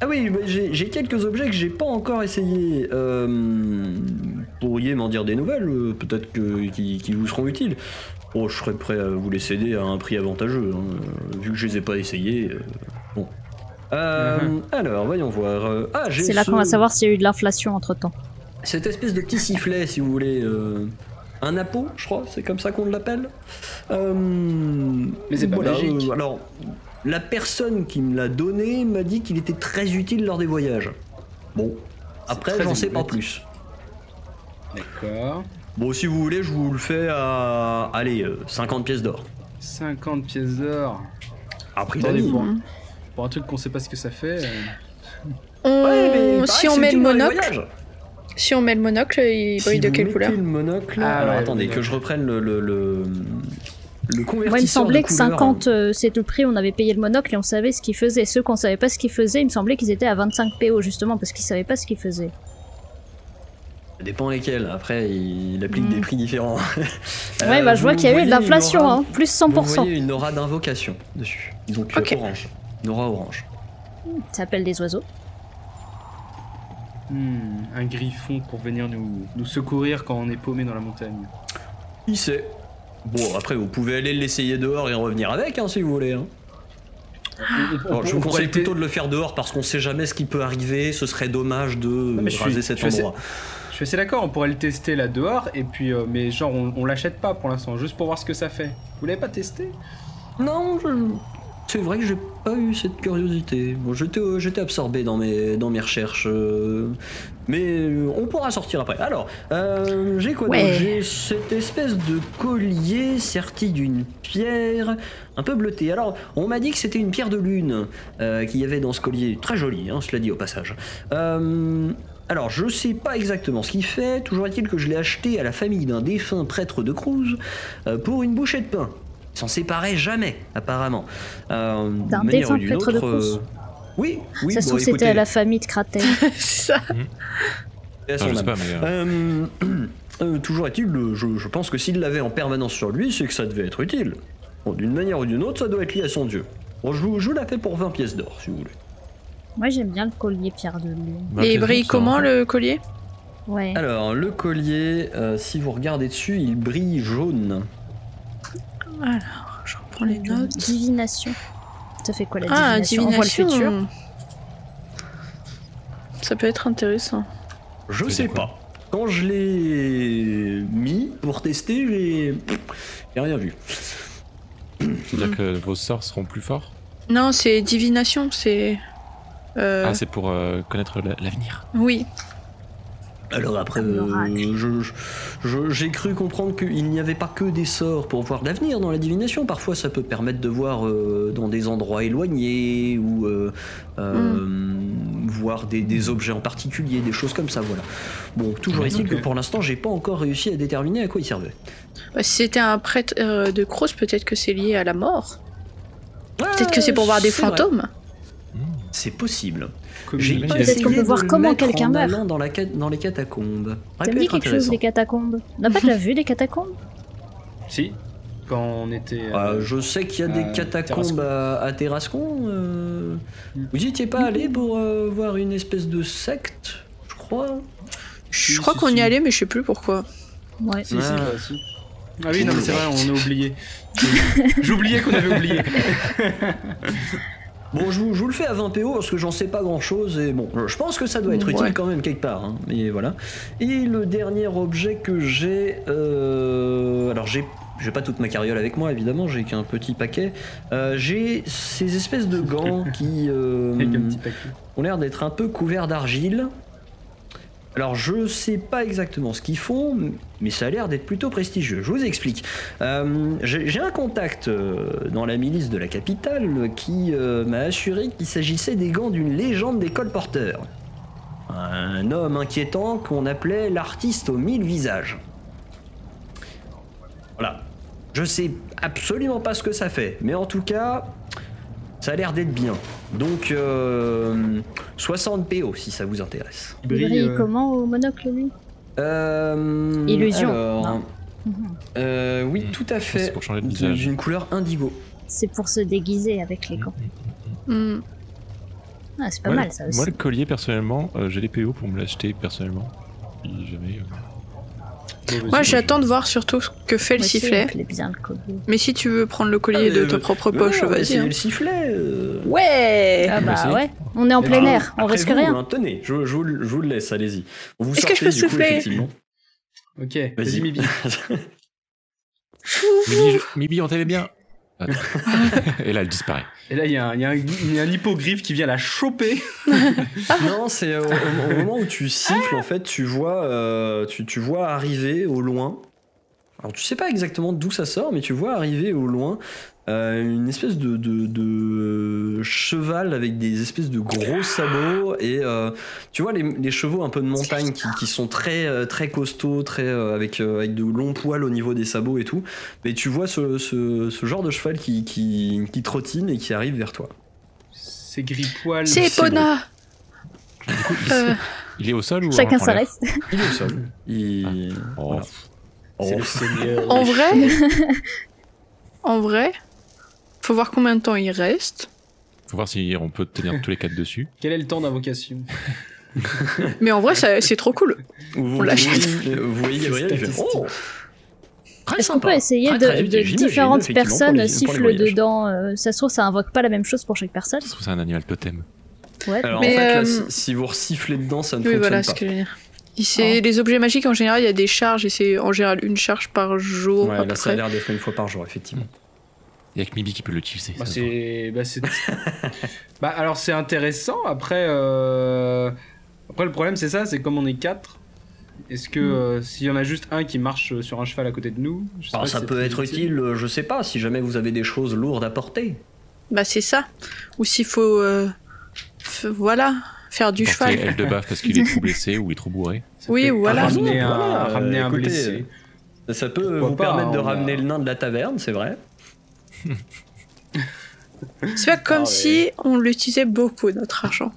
Ah oui, bah, j'ai quelques objets que j'ai pas encore essayés. Euh, pourriez m'en dire des nouvelles, euh, peut-être que qui, qui vous seront utiles. Bon, je serais prêt à vous les céder à un prix avantageux, hein, vu que je les ai pas essayés. euh, bon. Euh, Alors, voyons voir. Ah, j'ai C'est là ce- qu'on va savoir s'il y a eu de l'inflation entre temps. Cette espèce de petit sifflet, si vous voulez. Euh, un appôt, je crois, c'est comme ça qu'on l'appelle. Euh, Mais c'est pas voilà, magique. euh, alors, la personne qui me l'a donné m'a dit qu'il était très utile lors des voyages. Bon, après, j'en sais pas plus. D'accord. Bon, si vous voulez, je vous le fais à. Allez, euh, 50 pièces d'or. 50 pièces d'or. À prix Attendez, pour, Mhm. pour un truc qu'on sait pas ce que ça fait. euh, On- Ouais, mais il paraît Si on met le monocle, voyages. Si on met le monocle, il Si brille de vous quelle couleur le monocle. Ah, alors ouais, attendez, le que je reprenne le. le, le... le convertisseur Moi, il me semblait de que couleur. 50, euh, c'est le prix, on avait payé le monocle et on savait ce qu'il faisait. Ceux qu'on savait pas ce qu'ils faisaient, il me semblait qu'ils étaient à 25 PO, justement, parce qu'ils savaient pas ce qu'ils faisaient. Ça dépend lesquels. Après, il applique Mm. des prix différents. <laughs> ouais, Euh, bah, je vois vous qu'il y a eu de l'inflation, aura- hein, plus Vous 100%. voyez une aura d'invocation dessus. Donc Ok. euh, orange. Une aura orange. Ça s'appelle des oiseaux. Hmm, un griffon pour venir nous, nous secourir quand on est paumé dans la montagne. Qui sait Bon, après, vous pouvez aller l'essayer dehors et en revenir avec, hein, si vous voulez. hein. Alors, on- je vous conseille le plutôt de le faire dehors parce qu'on sait jamais ce qui peut arriver. Ce serait dommage de mais je suis- raser cet je suis endroit. Je suis assez d'accord, on pourrait le tester là dehors, et puis, euh, mais genre, on, on l'achète pas pour l'instant, juste pour voir ce que ça fait. Vous l'avez pas testé? Non, je- c'est vrai que j'ai pas eu cette curiosité. Bon, j'étais, euh, j'étais absorbé dans mes, dans mes recherches. euh, mais euh, on pourra sortir après. Alors, euh, j'ai quoi Ouais. J'ai cette espèce de collier serti d'une pierre un peu bleutée. Alors, on m'a dit que c'était une pierre de lune euh, qu'il y avait dans ce collier. Très jolie, hein, cela dit au passage. Alors, je sais pas exactement ce qu'il fait. Toujours est-il que je l'ai acheté à la famille d'un défunt prêtre de Cruz pour une bouchée de pain. Ils s'en séparaient jamais, apparemment. Euh, d'une D'un manière défunt ou d'une prêtre de autre, euh, Oui, oui, ça se bon, trouve, c'était écoutez, à la famille de Kratel. <laughs> C'est ça. Enfin, je sais âme. pas, mais. euh, Euh, euh, toujours est-il, je, je pense que s'il l'avait en permanence sur lui, c'est que ça devait être utile. Bon, d'une manière ou d'une autre, ça doit être lié à son dieu. Bon, je vous, je vous la fais pour 20 pièces d'or, si vous voulez. Moi, j'aime bien le collier pierre de lune. bah, Et il brille comment le collier? Ouais. Alors, le collier, euh, si vous regardez dessus, il brille jaune. Alors, je reprends les notes. Divination. Ça fait quoi la Ah, divination, On voit le divination. futur. Ça peut être intéressant. Je sais pas. Quand je l'ai mis pour tester, j'ai rien vu. C'est-à-dire que vos sorts seront plus forts Non, c'est divination, c'est. Euh, Ah, c'est pour euh, connaître la- l'avenir. oui. Alors après, euh, j'ai cru comprendre qu'il n'y avait pas que des sorts pour voir l'avenir dans la divination. Parfois, ça peut permettre de voir euh, dans des endroits éloignés ou euh, euh, voire des, des objets en particulier, des choses comme ça, voilà. Bon, toujours est-il que pour l'instant, j'ai pas encore réussi à déterminer à quoi il servait. Bah, si c'était un prêtre euh, de Cross, peut-être que c'est lié à la mort. Peut-être que c'est pour voir des vrai. fantômes. C'est possible. Communique. J'ai Peut-être essayé qu'on peut de voir comment quelqu'un meurt. dans, la, dans les catacombes. Ça me dit quelque chose, les catacombes. On n'a pas déjà vu les catacombes? Si, quand on était. Euh, euh, je sais qu'il y a des à catacombes à, à Terrascon. euh, Mm. Vous y étiez pas allé pour euh, voir une espèce de secte, je crois? Je crois si, qu'on si. y allait, mais je sais plus pourquoi. Ouais. Si, si, Ah. bah, si. Ah oui, non, mais c'est vrai, on a oublié. <laughs> J'oubliais qu'on avait oublié. <laughs> Bon, je vous, je vous le fais à 20 PO parce que j'en sais pas grand chose et bon, je pense que ça doit être utile Ouais. quand même quelque part. hein, mais voilà. Et le dernier objet que j'ai, euh, alors j'ai, j'ai pas toute ma carriole avec moi évidemment, j'ai qu'un petit paquet. Euh, j'ai ces espèces de gants <laughs> qui euh, ont l'air d'être un peu couverts d'argile. Alors je sais pas exactement ce qu'ils font, mais ça a l'air d'être plutôt prestigieux. Je vous explique. Euh, J'ai un contact euh, dans la milice de la capitale qui euh, m'a assuré qu'il s'agissait des gants d'une légende des colporteurs. Un homme inquiétant qu'on appelait l'artiste aux mille visages. Voilà. Je sais absolument pas ce que ça fait, mais en tout cas, ça a l'air d'être bien. Donc, euh, 60 PO si ça vous intéresse. Il brille, euh, comment au monocle, lui? Euh, Illusion, alors, euh, oui, Mm. tout à fait. C'est pour changer de visage. D'une couleur indigo. C'est pour se déguiser avec les gants. Hmm. Ah, c'est pas mal ça aussi. Moi, le collier, personnellement, euh, j'ai les PO pour me l'acheter personnellement. Jamais. Moi, j'attends de voir surtout ce que fait le sifflet. Mais si tu veux prendre le collier Ah, de ta propre poche, vas-y. hein. le sifflet. euh. Ouais Ah on va bah essayer. ouais, on est en Et plein puis, air, on après risque vous, rien. hein, tenez, je, je vous, le- je vous le laisse, allez-y. Est-ce que je peux souffler. Ok, vas-y, <laughs> Mibi. Mibi, on t'aimait bien. Et là, elle disparaît. Et là, il y, a un- y a un il y a un hippogriffe qui vient la choper. <laughs> non, c'est au, au- au moment où tu siffles, en fait, tu vois, euh, tu, tu vois arriver au loin. Alors, tu sais pas exactement d'où ça sort, mais tu vois arriver au loin euh, une espèce de, de, de cheval avec des espèces de gros sabots. Et euh, tu vois les, les chevaux un peu de montagne qui, qui sont très, euh, très costauds, très, euh, avec, euh, avec de longs poils au niveau des sabots et tout. Mais tu vois ce, ce, ce genre de cheval qui, qui, qui trottine et qui arrive vers toi. C'est gris poil. C'est Euh, Il est au sol ou Chacun sa race. Il est au sol. Il... Oh, Voilà. C'est Oh. le seigneur. En vrai <laughs> En vrai Faut voir combien de temps il reste. Faut voir si on peut tenir tous les quatre dessus. <laughs> Quel est le temps d'invocation? <laughs> Mais en vrai, ça- c'est trop cool. Vous, On l'achète. Vous, vous voyez Gabriel, il fait, Statistique. Oh Est-ce qu'on peut essayer Très, de, très différentes personnes sifflent dedans euh, Ça se trouve, ça invoque pas la même chose pour chaque personne. Je trouve que c'est un animal totem. Ouais. Alors Mais, en fait, là, euh, si, si vous resifflez dedans, ça ne Oui, fonctionne voilà pas. ce que je veux dire. Et C'est les objets magiques en général, il y a des charges et c'est en général une charge par jour. Ouais, là, ça a l'air d'être une fois par jour, effectivement. Il y a que Mibi qui peut l'utiliser. Bah, voit. c'est. Bah, c'est. <laughs> bah, alors, c'est intéressant. Après, euh... Après, le problème, c'est ça c'est comme on est quatre. Est-ce que euh, s'il y en a juste un qui marche sur un cheval à côté de nous je sais Alors pas ça si peut être utile, euh, je sais pas, si jamais vous avez des choses lourdes à porter. Bah, c'est ça. Ou s'il faut. euh, f- Voilà, faire du Porter cheval. aile de baffe parce qu'il est trop blessé ou il est trop bourré. <laughs> Ça Oui, peut voilà. Ramener un, Voilà, euh, ramener un écoutez, blessé. Ça peut Pourquoi vous pas, permettre de a- ramener le nain de la taverne, c'est vrai. <laughs> C'est pas comme Ah ouais. si on l'utilisait beaucoup, notre argent.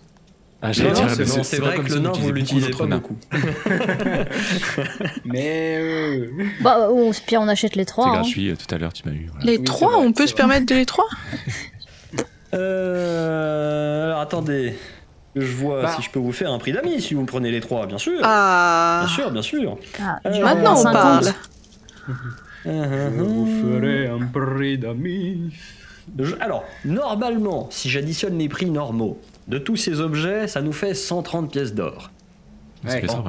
Ah, Non, j'allais non, dire, c'est c'est vrai comme que le on nain, vous l'utilisez beaucoup pas beaucoup. <laughs> Mais. euh, Bah, au pire, on achète les C'est trois. hein. gratuit, euh, tout à l'heure tu m'as eu. voilà. Les Oui, trois, c'est vrai, on peut c'est se vrai. permettre de les trois? Euh, alors attendez, je vois Bah. si je peux vous faire un prix d'amis si vous prenez les trois, bien sûr. Ah Bien sûr, bien sûr. Ah, Euh, Maintenant on 50. parle. <laughs> Je vous ferai un prix d'amis. Alors, normalement, si j'additionne les prix normaux de tous ces objets, ça nous fait 130 pièces d'or. Ouais, bon.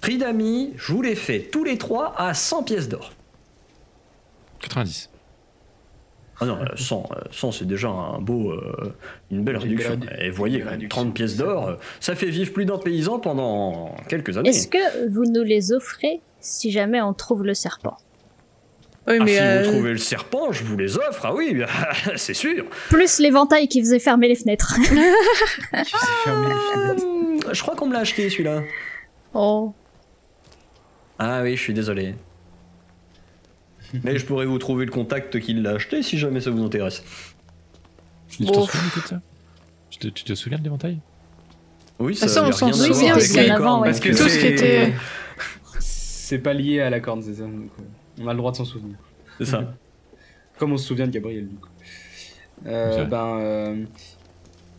Prix d'amis, je vous les fais tous les trois à 100 pièces d'or. 90. Ah non, euh, 100, euh, 100 c'est déjà un beau, euh, une belle Une réduction. belle Et vous voyez, une quand même, réduction. 30 pièces d'or, euh, ça fait vivre plus d'un paysan pendant quelques années. Est-ce que vous nous les offrez si jamais on trouve le serpent? Oui, Ah, mais si euh, vous trouvez le serpent, je vous les offre. Ah oui, <laughs> c'est sûr. Plus l'éventail qui faisait fermer les fenêtres. Qui s'est fermé les fenêtres. Hum, je crois qu'on me l'a acheté celui-là. Oh. Ah oui, je suis désolé. Mais je pourrais vous trouver le contact qui l'a acheté si jamais ça vous intéresse. Souviens de tout ça tu te, tu te souviens de l'éventail? Oui, Ah, ça, on s'en souvient. Parce que Tout euh, ce qui c'est- était- <laughs> C'est pas lié à la corne, ça. donc, euh, on a le droit de s'en souvenir. C'est ça. <laughs> Comme on se souvient de Gabriel, du coup. Euh, ben. euh,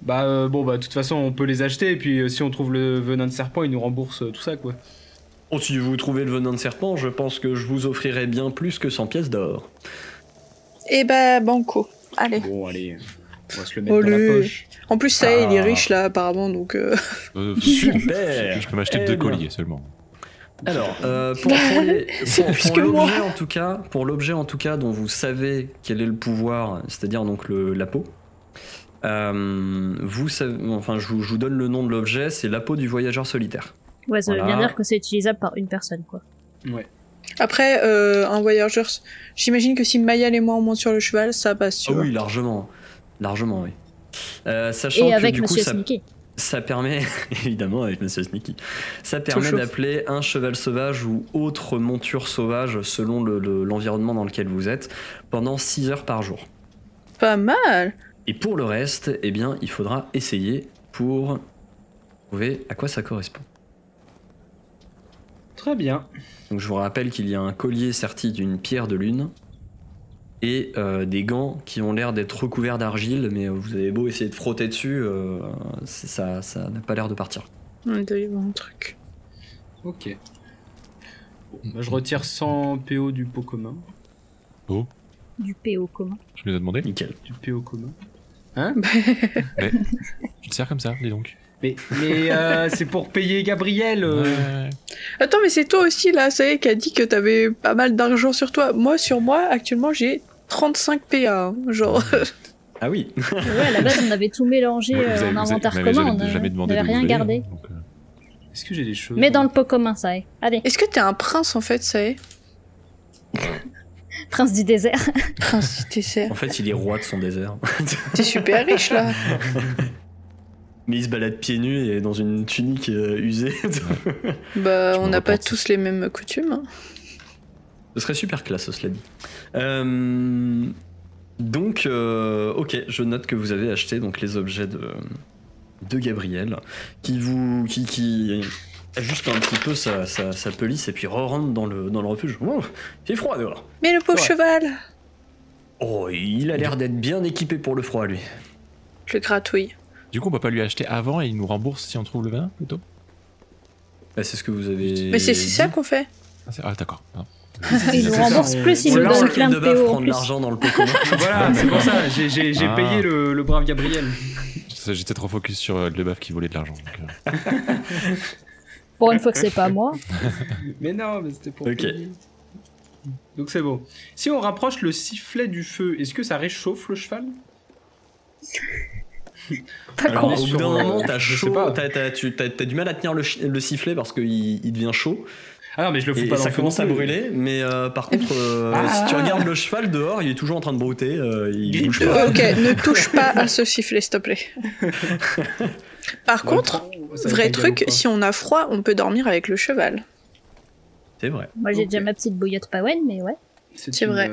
Bah, euh, bon, bah, de toute façon, on peut les acheter, et puis euh, si on trouve le venin de serpent, ils nous remboursent euh, tout ça, quoi. Oh, si vous trouvez le venin de serpent, je pense que je vous offrirai bien plus que 100 pièces d'or. Eh bah, banco. Allez. Bon, allez, on va se le mettre dans la poche. En plus, ça y est, il est Ah. riche là, apparemment, donc. euh, Euh, Super Je peux m'acheter Eh deux colliers seulement. Alors, euh, pour, pour <laughs> les- C'est pour- plus pour que moi. l'objet en tout cas, pour l'objet en tout cas dont vous savez quel est le pouvoir, c'est-à-dire donc le, la peau. euh, vous savez, enfin, je vous, je vous donne le nom de l'objet, c'est la peau du voyageur solitaire. Ouais, ça veut bien dire que c'est utilisable par une personne, quoi. Ouais. Après, euh, un voyageur, j'imagine que si Mayal et moi on monte sur le cheval, ça passe, Ah oui, largement, largement, oui. Euh, sachant Et que avec du coup, Monsieur ça, Sneaky. Ça permet, <laughs> évidemment, avec Monsieur Sneaky, ça permet d'appeler un cheval sauvage ou autre monture sauvage selon le- le- l'environnement dans lequel vous êtes pendant 6 heures par jour. Pas mal. Et pour le reste, eh bien, il faudra essayer pour trouver à quoi ça correspond. Très bien. Donc je vous rappelle qu'il y a un collier serti d'une pierre de lune et euh, des gants qui ont l'air d'être recouverts d'argile, mais vous avez beau essayer de frotter dessus, euh, ça ça n'a pas l'air de partir. On doit y avoir un truc. Ok. Bon, bah, je retire 100 PO du pot commun. Du PO commun. Je me l'ai demandé. Nickel. Du PO commun. <laughs> <laughs> Tu te sers comme ça, dis donc. Mais, mais euh, <laughs> c'est pour payer Gabriel. euh. Ouais. Attends, mais c'est toi aussi là, ça y est, qui a dit que t'avais pas mal d'argent sur toi. Moi, sur moi, actuellement, j'ai 35 PA. hein. Genre, <laughs> Ah oui. Ouais, à la base, on avait tout mélangé euh, avez- en avez- inventaire commun. jamais- On a- jamais demandé on avait d'où rien gardé. euh, Est-ce que j'ai des choses Mais dans le pot commun, ça y est. Allez, est-ce que t'es un prince en fait, ça y est <laughs> prince du désert. <laughs> Prince du dessert. En fait, il est roi de son désert. T'es super riche là. Mais il se balade pieds nus et dans une tunique euh, usée. Bah, on n'a pas tous les mêmes coutumes. hein. Ce serait super classe, cela dit. Euh, donc, euh, ok, je note que vous avez acheté donc les objets de, de Gabriel, qui vous, qui, qui ajuste un petit peu sa, sa, sa pelisse et puis re-rentre dans le, dans le refuge. Oh, il fait froid dehors. Mais le pauvre Ouais. cheval Oh, il a l'air d'être bien équipé pour le froid, lui. Je le gratouille. Du coup, on peut pas lui acheter avant et il nous rembourse si on trouve le venin plutôt? Bah, c'est ce que vous avez. Mais c'est c'est ça qu'on fait. Ah, c'est- ah, d'accord. Pardon. Il nous c'est ça, rembourse on- plus, il on nous l'a donne enlevé plein de PO en prendre plus. l'argent dans le pot. <laughs> Voilà, c'est pour ça. J'ai, Ah. payé le, brave Gabriel. J'étais trop focus sur euh, le baf qui volait de l'argent. <laughs> Pour une fois que c'est pas moi. <laughs> Mais non, mais c'était pour Ok. payer. Donc c'est bon. Si on rapproche le sifflet du feu, est-ce que ça réchauffe le cheval? Pas Alors, au bout d'un moment, t'as chaud, t'as, du mal à tenir le sifflet parce qu'il il devient chaud. Ah non, mais je le fous Et pas dans ça commence à brûler, mais euh, par contre, euh, Ah. si tu regardes le cheval dehors, il est toujours en train de brouter, euh, il bouge pas. Ok, ne touche pas à ce sifflet, s'il te plaît. <laughs> Par Ouais, contre, va vrai truc, si on a froid, on peut dormir avec le cheval. C'est vrai. Moi, j'ai déjà ma petite bouillotte Pawen, mais ouais. c'est une, vrai.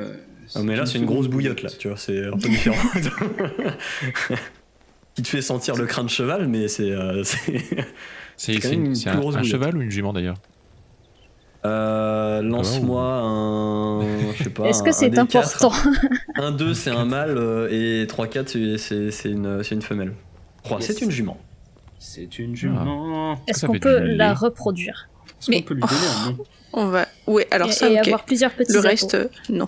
Ah, mais là, c'est une grosse bouillotte, là, tu vois, c'est un peu différent. <laughs> Qui te fait sentir le crin de cheval, mais c'est. euh, <laughs> c'est- un, grosse un cheval ou une jument d'ailleurs? Euh, Lance-moi un. Je sais pas. Est-ce que c'est important Un 2, c'est un mâle, euh, et 3-4, c'est- c'est c'est une, une femelle. 3, Yes. c'est une jument. C'est une jument. Est-ce Ça qu'on peut la lait. reproduire Est-ce qu'on peut lui donner un nom On va. Ouais, alors et, ça, et ok. avoir plusieurs petits Le reste, euh, non.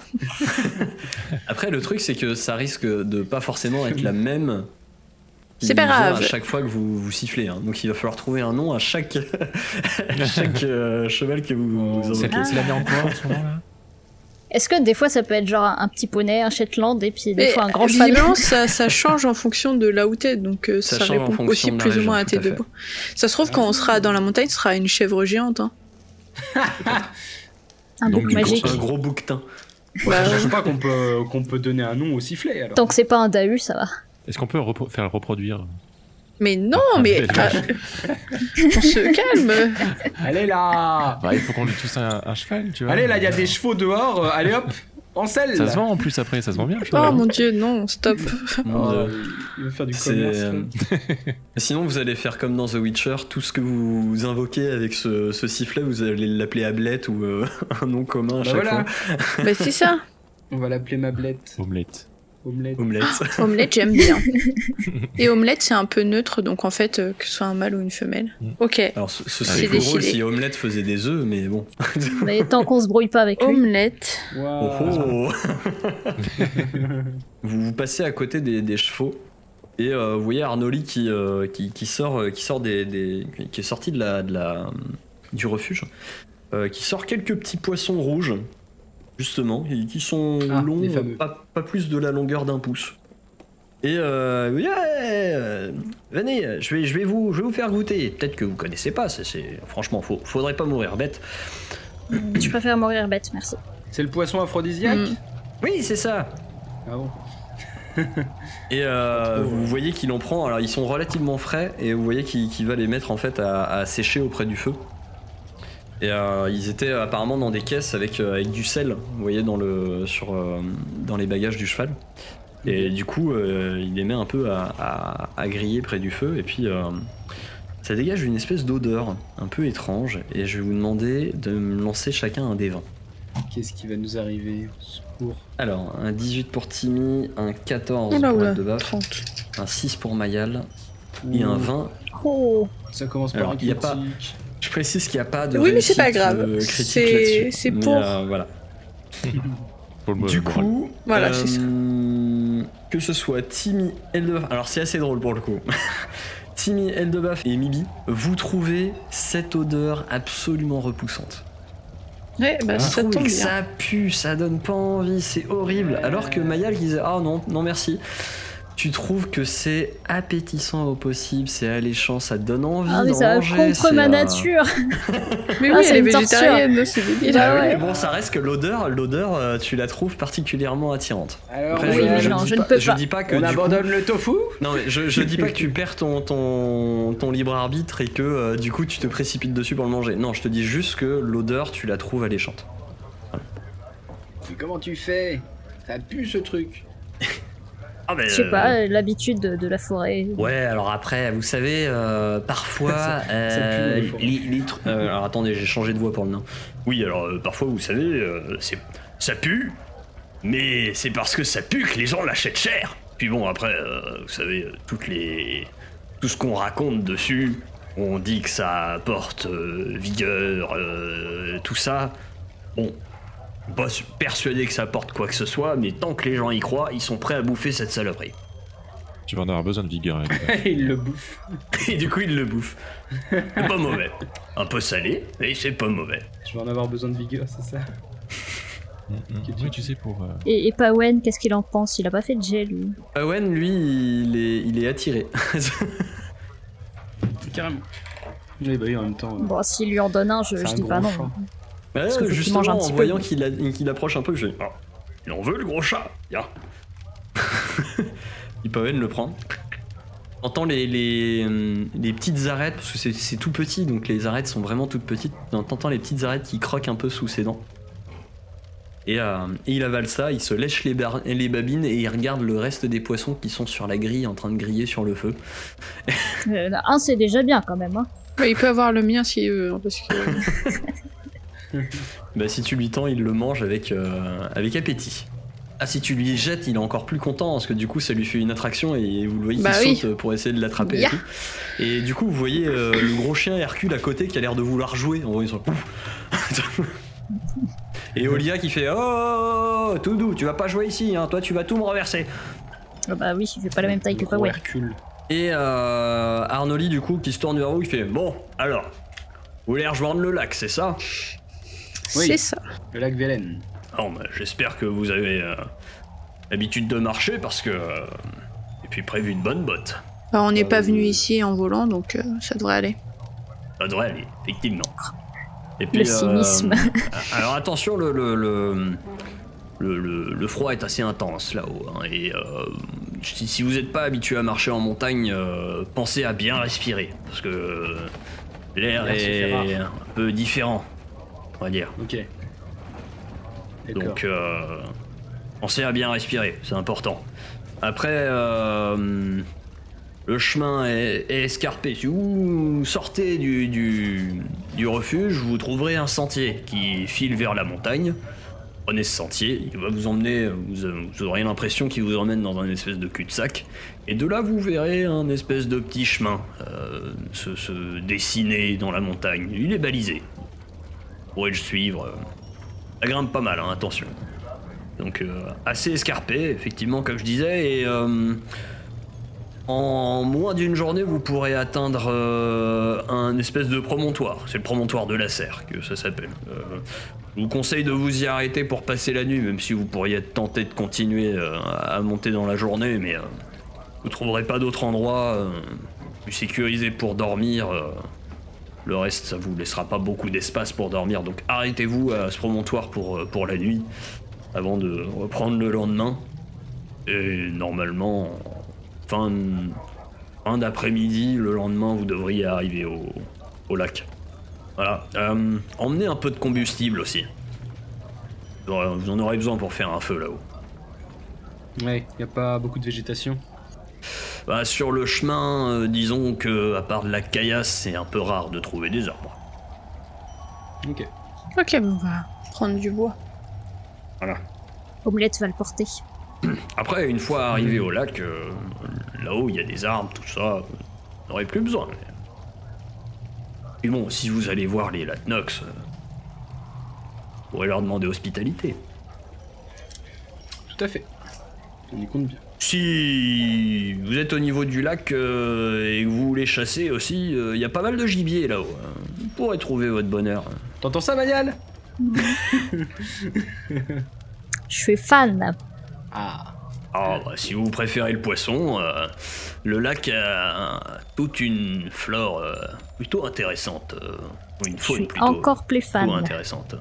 <laughs> Après, le truc, c'est que ça risque de pas forcément être la <laughs> même. C'est pas grave. À chaque fois que vous, vous sifflez. hein. Donc il va falloir trouver un nom à chaque, <laughs> à chaque euh, cheval que vous, vous C'est la quoi en ce moment là Est-ce que des fois ça peut être genre un, petit poney, un Shetland et puis des Mais fois un grand cheval <laughs> ça, ça change en fonction de là où t'es, donc euh, Ça ça, change en répond fonction aussi de la plus ou moins à tes deux Ça se trouve, quand on sera dans la montagne, ce sera une chèvre géante. Hein. <laughs> Un Donc, magique Un gros bouquetin. Bah, Je sais pas qu'on peut, qu'on peut donner un nom au sifflet alors. Tant que c'est pas un Dahu, ça va. Est-ce qu'on peut repro- faire reproduire? Mais non, Ah, mais <laughs> ah, on se calme. Allez là Bah, Il faut qu'on lui tousse un, un cheval, tu vois. Allez là, il y a des chevaux dehors, euh, allez hop, en selle Ça se vend en plus après, ça se vend bien. cheval, Oh hein. mon dieu, non, stop. Mon Oh, Dieu. il veut faire du commerce. euh. Sinon, vous allez faire comme dans The Witcher, tout ce que vous invoquez avec ce, ce sifflet, vous allez l'appeler Ablette ou euh, <laughs> un nom commun à Bah chaque voilà, fois. bah c'est ça. on va l'appeler Mablette. Omelette. Omelette. Omelette. <laughs> Omelette, j'aime bien. <laughs> Et omelette, c'est un peu neutre, donc en fait, euh, que ce soit un mâle ou une femelle. Mm. Ok. Alors, ce, serait plus drôle si Omelette faisait des œufs, mais bon. <laughs> Mais tant qu'on se brouille pas avec lui. Omelette. Oh, Waouh. oh. vous, vous passez à côté des, des chevaux et euh, vous voyez Arnoli qui, euh, qui, qui sort, qui sort des, des- qui est sorti de la, de la, du refuge, euh, qui sort quelques petits poissons rouges, justement, et qui sont Ah, longs, pas, pas plus de la longueur d'un pouce. Et euh, ouais, euh, venez, je vais, je, vais vous, je vais vous faire goûter. Peut-être que vous connaissez pas, c'est, c'est- franchement, faut, faudrait pas mourir bête. Je préfère mourir bête, merci. C'est le poisson aphrodisiaque Mm. Oui, c'est ça. Ah bon <laughs> Et euh, vous voyez qu'il en prend, alors ils sont relativement frais, et vous voyez qu'il va les mettre en fait à, à sécher auprès du feu. Et euh, ils étaient apparemment dans des caisses avec, euh, avec du sel, vous voyez, dans, le, sur, euh, dans les bagages du cheval. Et du coup, euh, il les met un peu à, à- à griller près du feu, et puis euh, ça dégage une espèce d'odeur un peu étrange, et je vais vous demander de me lancer chacun un des 20. Qu'est-ce qui va nous arriver Au secours? Alors, un 18 pour Timmy, un 14 Oula, pour oula, Aldebaf, 30. un 6 pour Mayal, et un 20 Oh Ça commence par Alors, un il y a pas- critique. Je précise qu'il n'y a pas de Oui, mais c'est pas grave. euh, C'est- pour- euh, voilà. <laughs> Pour le Du coup, Voilà, euh, c'est ça. que ce soit Timmy, Eldebaf, alors c'est assez drôle pour le coup. <laughs> Timmy, Eldebaf et Mibi, vous trouvez cette odeur absolument repoussante. Ouais, bah Vous ça tombe que bien. ça pue, ça donne pas envie, c'est horrible. Alors que Mayal qui disait ah non, non merci. Tu trouves que c'est appétissant au possible, c'est alléchant, ça te donne envie Ah, mais d'en ça va manger, contre ma euh, nature <laughs> Mais Ah, oui, c'est elle est végétarienne, c'est débile. Bah Ah ouais. mais bon, ça reste que l'odeur, l'odeur, euh, tu la trouves particulièrement attirante. Alors, Après, Oui, je, mais je non, dis je ne peux je pas. dis pas que on du abandonne le tofu non, mais je, je dis pas que tu perds ton, ton, ton libre arbitre et que euh, du coup tu te précipites dessus pour le manger. Non, je te dis juste que l'odeur, tu la trouves alléchante. Mais comment tu fais? Ça pue ce truc. <laughs> Ah, mais, Je sais pas, euh, l'habitude de, de la forêt. Ouais, alors après, vous savez, euh, parfois, <laughs> Ça- les, les alors attendez, j'ai changé de voix pour le nain. Oui, alors euh, parfois, vous savez, euh, c'est, ça pue, mais c'est parce que ça pue que les gens l'achètent cher. Puis bon, après, euh, vous savez, euh, toutes les, tout ce qu'on raconte dessus, on dit que ça apporte euh, vigueur, euh, tout ça. Bon, pas persuadé que ça apporte quoi que ce soit, mais tant que les gens y croient, ils sont prêts à bouffer cette saloperie. Tu vas en avoir besoin de vigueur. ça. <laughs> Il le bouffe. <laughs> Et du coup, il le bouffe. C'est pas mauvais. Un peu salé, mais c'est pas mauvais. Je vais en avoir besoin de vigueur, c'est ça Mm, mm. Oui, tu sais, pour. euh, Et, et Pawen, qu'est-ce qu'il en pense? Il a pas fait de jet, lui? Owen, lui, il est, il est attiré. Carrément. Oui, bah oui, en même temps. euh, Bon, s'il lui en donne un, je, je un dis pas non. Ouais, Parce que faut qu'il justement, mange un en peu. voyant qu'il approche un peu, je dis Ah, Il en veut le gros chat Viens. Et Owen le prend. Entend les, les, hum, les petites arêtes, parce que c'est- tout petit, donc les arêtes sont vraiment toutes petites. T'entends les petites arêtes qui croquent un peu sous ses dents. Et, euh, et il avale ça, il se lèche les, bar- les babines et il regarde le reste des poissons qui sont sur la grille en train de griller sur le feu. Euh, un, c'est déjà bien quand même. Hein. Ouais, il peut avoir le mien s'il veut, hein, parce que... <laughs> <laughs> Bah si tu lui tends, il le mange avec, euh, avec appétit. Ah si tu lui jettes, il est encore plus content parce que du coup ça lui fait une attraction et vous le voyez Bah oui. saute pour essayer de l'attraper Ya. et tout. Et du coup vous voyez euh, le gros chien Hercule à côté qui a l'air de vouloir jouer en voyant. <laughs> Et Olia qui fait oh, tout doux, tu vas pas jouer ici, hein, toi tu vas tout me renverser. Ah bah oui, il fait pas la même taille que Gros Pawen. Hercule. Et euh, Arnoli du coup qui se tourne vers vous, il fait bon alors, vous voulez rejoindre le lac, c'est ça? Oui. C'est ça. Le lac Velen. Bon, bah, j'espère que vous avez euh, l'habitude de marcher parce que. euh, et puis prévu une bonne botte. Bah, on n'est Euh, pas venu ici en volant, donc euh, ça devrait aller. Ça devrait aller, effectivement. Et Le cynisme. <laughs> alors attention, le, le, le, le, le- le froid est assez intense là-haut. hein, et euh, si, si vous n'êtes pas habitué à marcher en montagne, euh, pensez à bien respirer. Parce que euh, l'air L'air se fait rare. est un peu différent, on va dire. Ok. Donc, euh, pensez à bien respirer, c'est important. Après, euh, le chemin est, est escarpé. Si vous sortez du, du, du refuge, vous trouverez un sentier qui file vers la montagne. Prenez ce sentier, il va vous emmener, vous, vous aurez l'impression qu'il vous emmène dans un espèce de cul-de-sac. Et de là, vous verrez un espèce de petit chemin euh, se, se dessiner dans la montagne. Il est balisé. Pourrez le suivre. Ça grimpe pas mal, hein, attention. Donc euh, assez escarpé, effectivement, comme je disais, et euh, en moins d'une journée, vous pourrez atteindre euh, un espèce de promontoire. C'est le promontoire de la Serre que ça s'appelle. Euh, je vous conseille de vous y arrêter pour passer la nuit, même si vous pourriez tenté de continuer euh, à monter dans la journée, mais euh, vous trouverez pas d'autre endroit euh, plus sécurisé pour dormir. Le reste, ça vous laissera pas beaucoup d'espace pour dormir, donc arrêtez-vous à ce promontoire pour, euh, pour la nuit, avant de reprendre le lendemain. Et normalement, fin, fin d'après-midi, le lendemain, vous devriez arriver au, lac. Voilà. Euh, emmenez un peu de combustible aussi. Vous en aurez besoin pour faire un feu là-haut. Ouais, y a pas beaucoup de végétation. Bah, sur le chemin, euh, disons que, à part de la caillasse, c'est un peu rare de trouver des arbres. Ok. Ok, mais on va prendre du bois. Voilà. Omelette va le porter. <clears throat> Après, une fois arrivé au lac, euh, là-haut, il y a des arbres, tout ça. Vous n'aurez plus besoin. mais- Et bon, si vous allez voir les Latnox, euh, vous pourrez leur demander hospitalité. Tout à fait. On y compte bien. Si vous êtes au niveau du lac euh, et que vous voulez chasser aussi, euh, il y a pas mal de gibier là-haut. hein. Vous pourrez trouver votre bonheur. T'entends ça, Manial <laughs> Je suis fan. Ah. Ah, bah, si vous préférez le poisson, euh, le lac a toute une flore euh, plutôt intéressante. euh, ou une Je faune suis plutôt, encore plus plutôt fan. intéressante.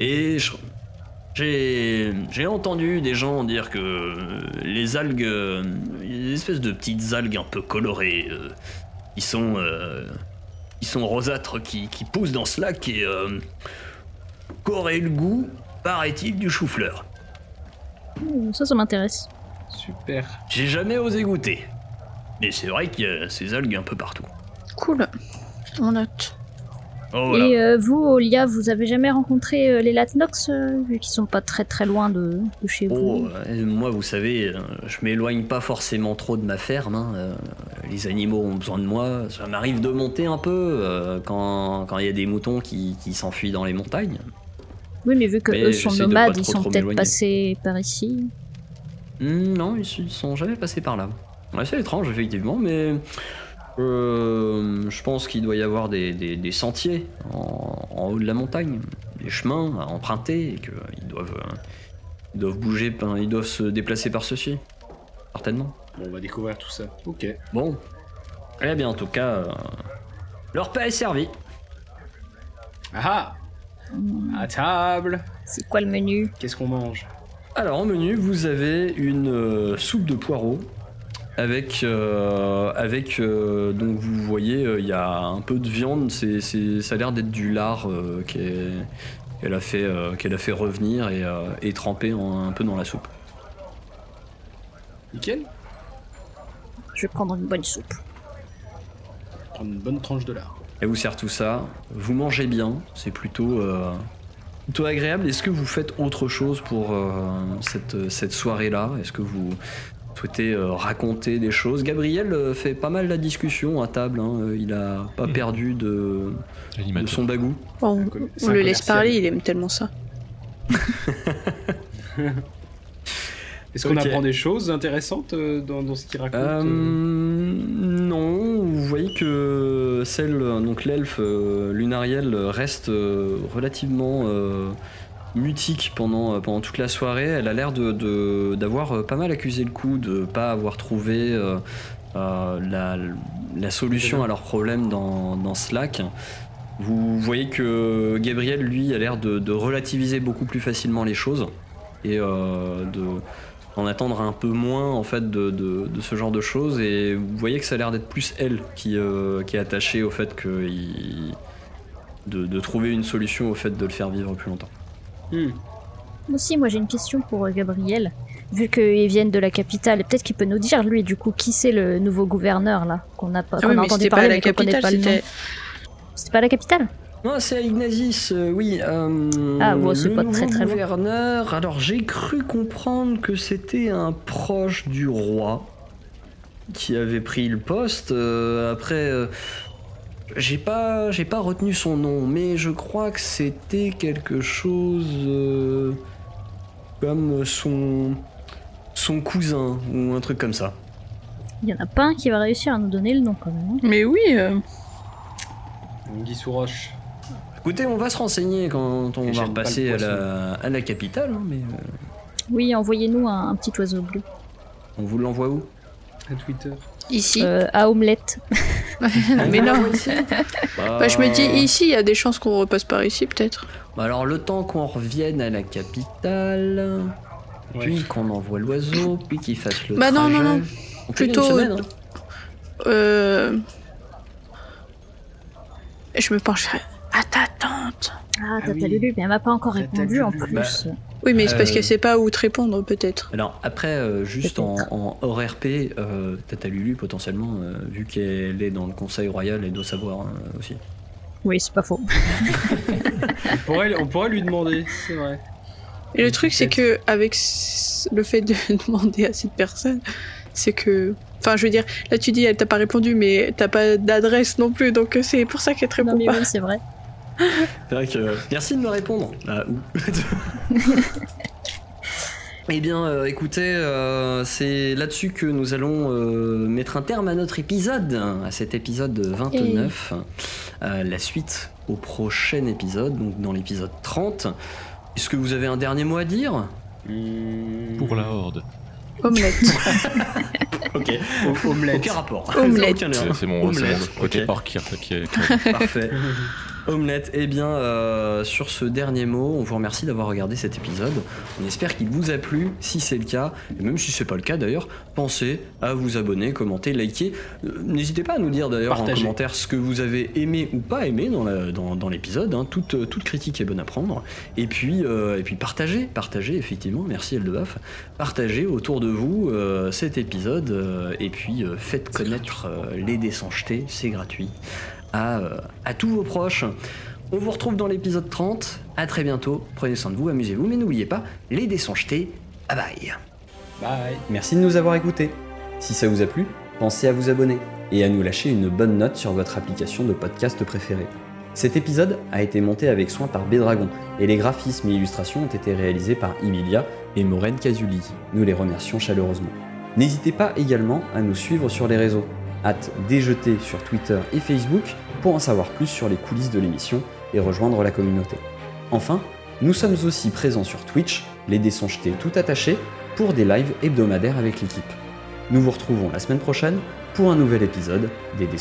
Et je- j'ai entendu des gens dire que euh, les algues, euh, des espèces de petites algues un peu colorées, euh, qui sont euh, qui sont rosâtres, qui, qui poussent dans ce lac et euh, qu'aurait le goût, paraît-il, du chou-fleur. Ça, ça m'intéresse. Super. J'ai jamais osé goûter. Mais c'est vrai qu'il y a ces algues un peu partout. Cool. On note. Oh. Et euh, vous, Olia, vous avez jamais rencontré euh, les Latnox, euh, vu qu'ils sont pas très très loin de, de chez Oh, vous euh, moi, vous savez, je m'éloigne pas forcément trop de ma ferme. hein, les animaux ont besoin de moi. Ça m'arrive de monter un peu quand quand il y a des moutons qui, qui s'enfuient dans les montagnes. Oui, mais vu que Mais eux sont nomades, pas ils trop, sont trop peut-être passés par ici. Hmm, non, ils sont jamais passés par là. Ouais, c'est étrange, effectivement, mais euh, je pense qu'il doit y avoir des, des- des sentiers en, en haut de la montagne, des chemins à emprunter, et qu'ils doivent, euh, ils doivent bouger, ils doivent se déplacer par ceci. Certainement. Bon, on va découvrir tout ça. Ok. Bon. Eh bien, en tout cas, euh, leur paix est servie. Ah À table C'est quoi le menu? Qu'est-ce qu'on mange? Alors, au menu, vous avez une euh, soupe de poireaux. Avec, euh, avec euh, donc vous voyez, euh, il y a un peu de viande, c'est, c'est- ça a l'air d'être du lard euh, qu'elle, qu'elle a, fait, euh, qu'elle a fait revenir et, euh, et tremper en- un peu dans la soupe. Nickel Je vais prendre une bonne soupe. Prendre une bonne tranche de lard. Elle vous sert tout ça, vous mangez bien, c'est plutôt, euh, plutôt agréable. Est-ce que vous faites autre chose pour euh, cette, cette soirée-là? Est-ce que vous souhaitez euh, raconter des choses. Gabriel euh, fait pas mal la discussion à table, hein, euh, il a pas perdu de, son bagou. Bon, c'est on le laisse parler, il aime tellement ça. <laughs> Est-ce qu'on apprend des choses intéressantes dans, dans ce qu'il raconte Euh, non, vous voyez que celle, donc l'elfe euh, Lunariel reste euh, relativement euh, mutique pendant, euh, pendant toute la soirée. Elle a l'air d'avoir euh, pas mal accusé le coup de pas avoir trouvé euh, la, solution à leur problème dans, dans lac. Vous voyez que Gabriel, lui, a l'air de, relativiser beaucoup plus facilement les choses. et de en attendre un peu moins en fait de, ce genre de choses et vous voyez que ça a l'air d'être plus elle qui, est attachée au fait que de trouver une solution au fait de le faire vivre plus longtemps. Hmm. Aussi, moi j'ai une question pour euh, Gabriel. Vu qu'ils viennent de la capitale, peut-être qu'il peut nous dire, lui, du coup, qui c'est le nouveau gouverneur, là, qu'on a pas Ah qu'on a entendu pas parler, la mais qu'on connaît capitale, pas le nom. c'était. Pas la capitale Non, c'est à Ignazis, euh, oui. euh, Ah, bon, c'est le pas nouveau très, très loin. gouverneur. Alors, j'ai cru comprendre que c'était un proche du roi qui avait pris le poste. euh, après, euh, j'ai pas, j'ai pas retenu son nom, mais je crois que c'était quelque chose euh, comme son son cousin ou un truc comme ça. Il y en a pas un qui va réussir à nous donner le nom, quand même. hein. Mais oui, euh, Guy sous roche. Écoutez, on va se renseigner quand on Et va repasser à la, à la capitale, hein, mais euh, Oui, envoyez-nous un, un petit oiseau bleu. on vous l'envoie où? À Twitter. ici. Euh, à omelette. <laughs> mais non. <laughs> Bah, Bah, je me dis, ici, il y a des chances qu'on repasse par ici, peut-être. bah alors le temps qu'on revienne à la capitale, Ouais. puis qu'on envoie l'oiseau, puis qu'il fasse le Bah non, non, trajet. non. On fait Plutôt- semaine, hein. Euh... Je me pencherai à ta tante. Ah, Tata oui. Lulu, mais elle m'a pas encore Tata répondu en plus. Bah, Oui, mais c'est parce Euh, qu'elle sait pas où te répondre, peut-être. Alors après, euh, juste en, en hors RP, euh, Tata Lulu potentiellement, euh, vu qu'elle est dans le Conseil Royal, elle doit savoir hein, aussi. Oui, c'est pas faux. <laughs> On pourrait, on pourrait lui demander, c'est vrai. Et le truc, c'est que avec s- le fait de <laughs> demander à cette personne, c'est que. Enfin, je veux dire, là tu dis, elle t'a pas répondu, mais t'as pas d'adresse non plus, donc euh, c'est pour ça qu'elle te Non, répond mais pas. oui, c'est vrai. C'est vrai que. Merci de me répondre. Ah, <laughs> Eh bien, euh, écoutez, euh, c'est là-dessus que nous allons euh, mettre un terme à notre épisode, à cet épisode 29. Euh, la suite au prochain épisode, donc dans l'épisode 30. Est-ce que vous avez un dernier mot à dire? Hmm. Pour la horde. Omelette. <laughs> Ok. O- Omelette. Aucun rapport. Omelette. C'est mon, côté ok. orc qui, qui- qui- <laughs> Parfait. Omelette, eh bien, euh, sur ce dernier mot, on vous remercie d'avoir regardé cet épisode. On espère qu'il vous a plu. Si c'est le cas, et même si c'est pas le cas d'ailleurs, pensez à vous abonner, commenter, liker. Euh, N'hésitez pas à nous dire d'ailleurs en commentaire ce que vous avez aimé ou pas aimé dans la- dans, dans l'épisode. hein. Toute, euh, toute critique est bonne à prendre. Et puis, euh, et puis partagez, partagez effectivement. Merci Eldebaf. Partagez autour de vous euh, cet épisode et puis faites connaître les dés sans jeter, c'est gratuit à, euh, à tous vos proches. On vous retrouve dans l'épisode 30. À très bientôt. Prenez soin de vous, amusez-vous, mais n'oubliez pas, les dés sont jetés. Bye bye. Bye. Merci de nous avoir écoutés. Si ça vous a plu, pensez à vous abonner et à nous lâcher une bonne note sur votre application de podcast préférée. Cet épisode a été monté avec soin par Bédragon et les graphismes et illustrations ont été réalisés par Emilia et Maureen Casuli. Nous les remercions chaleureusement. N'hésitez pas également à nous suivre sur les réseaux, hâte déjeter sur Twitter et Facebook pour en savoir plus sur les coulisses de l'émission et rejoindre la communauté. Enfin, nous sommes aussi présents sur Twitch, les dés tout attachés, pour des lives hebdomadaires avec l'équipe. Nous vous retrouvons la semaine prochaine pour un nouvel épisode des dés.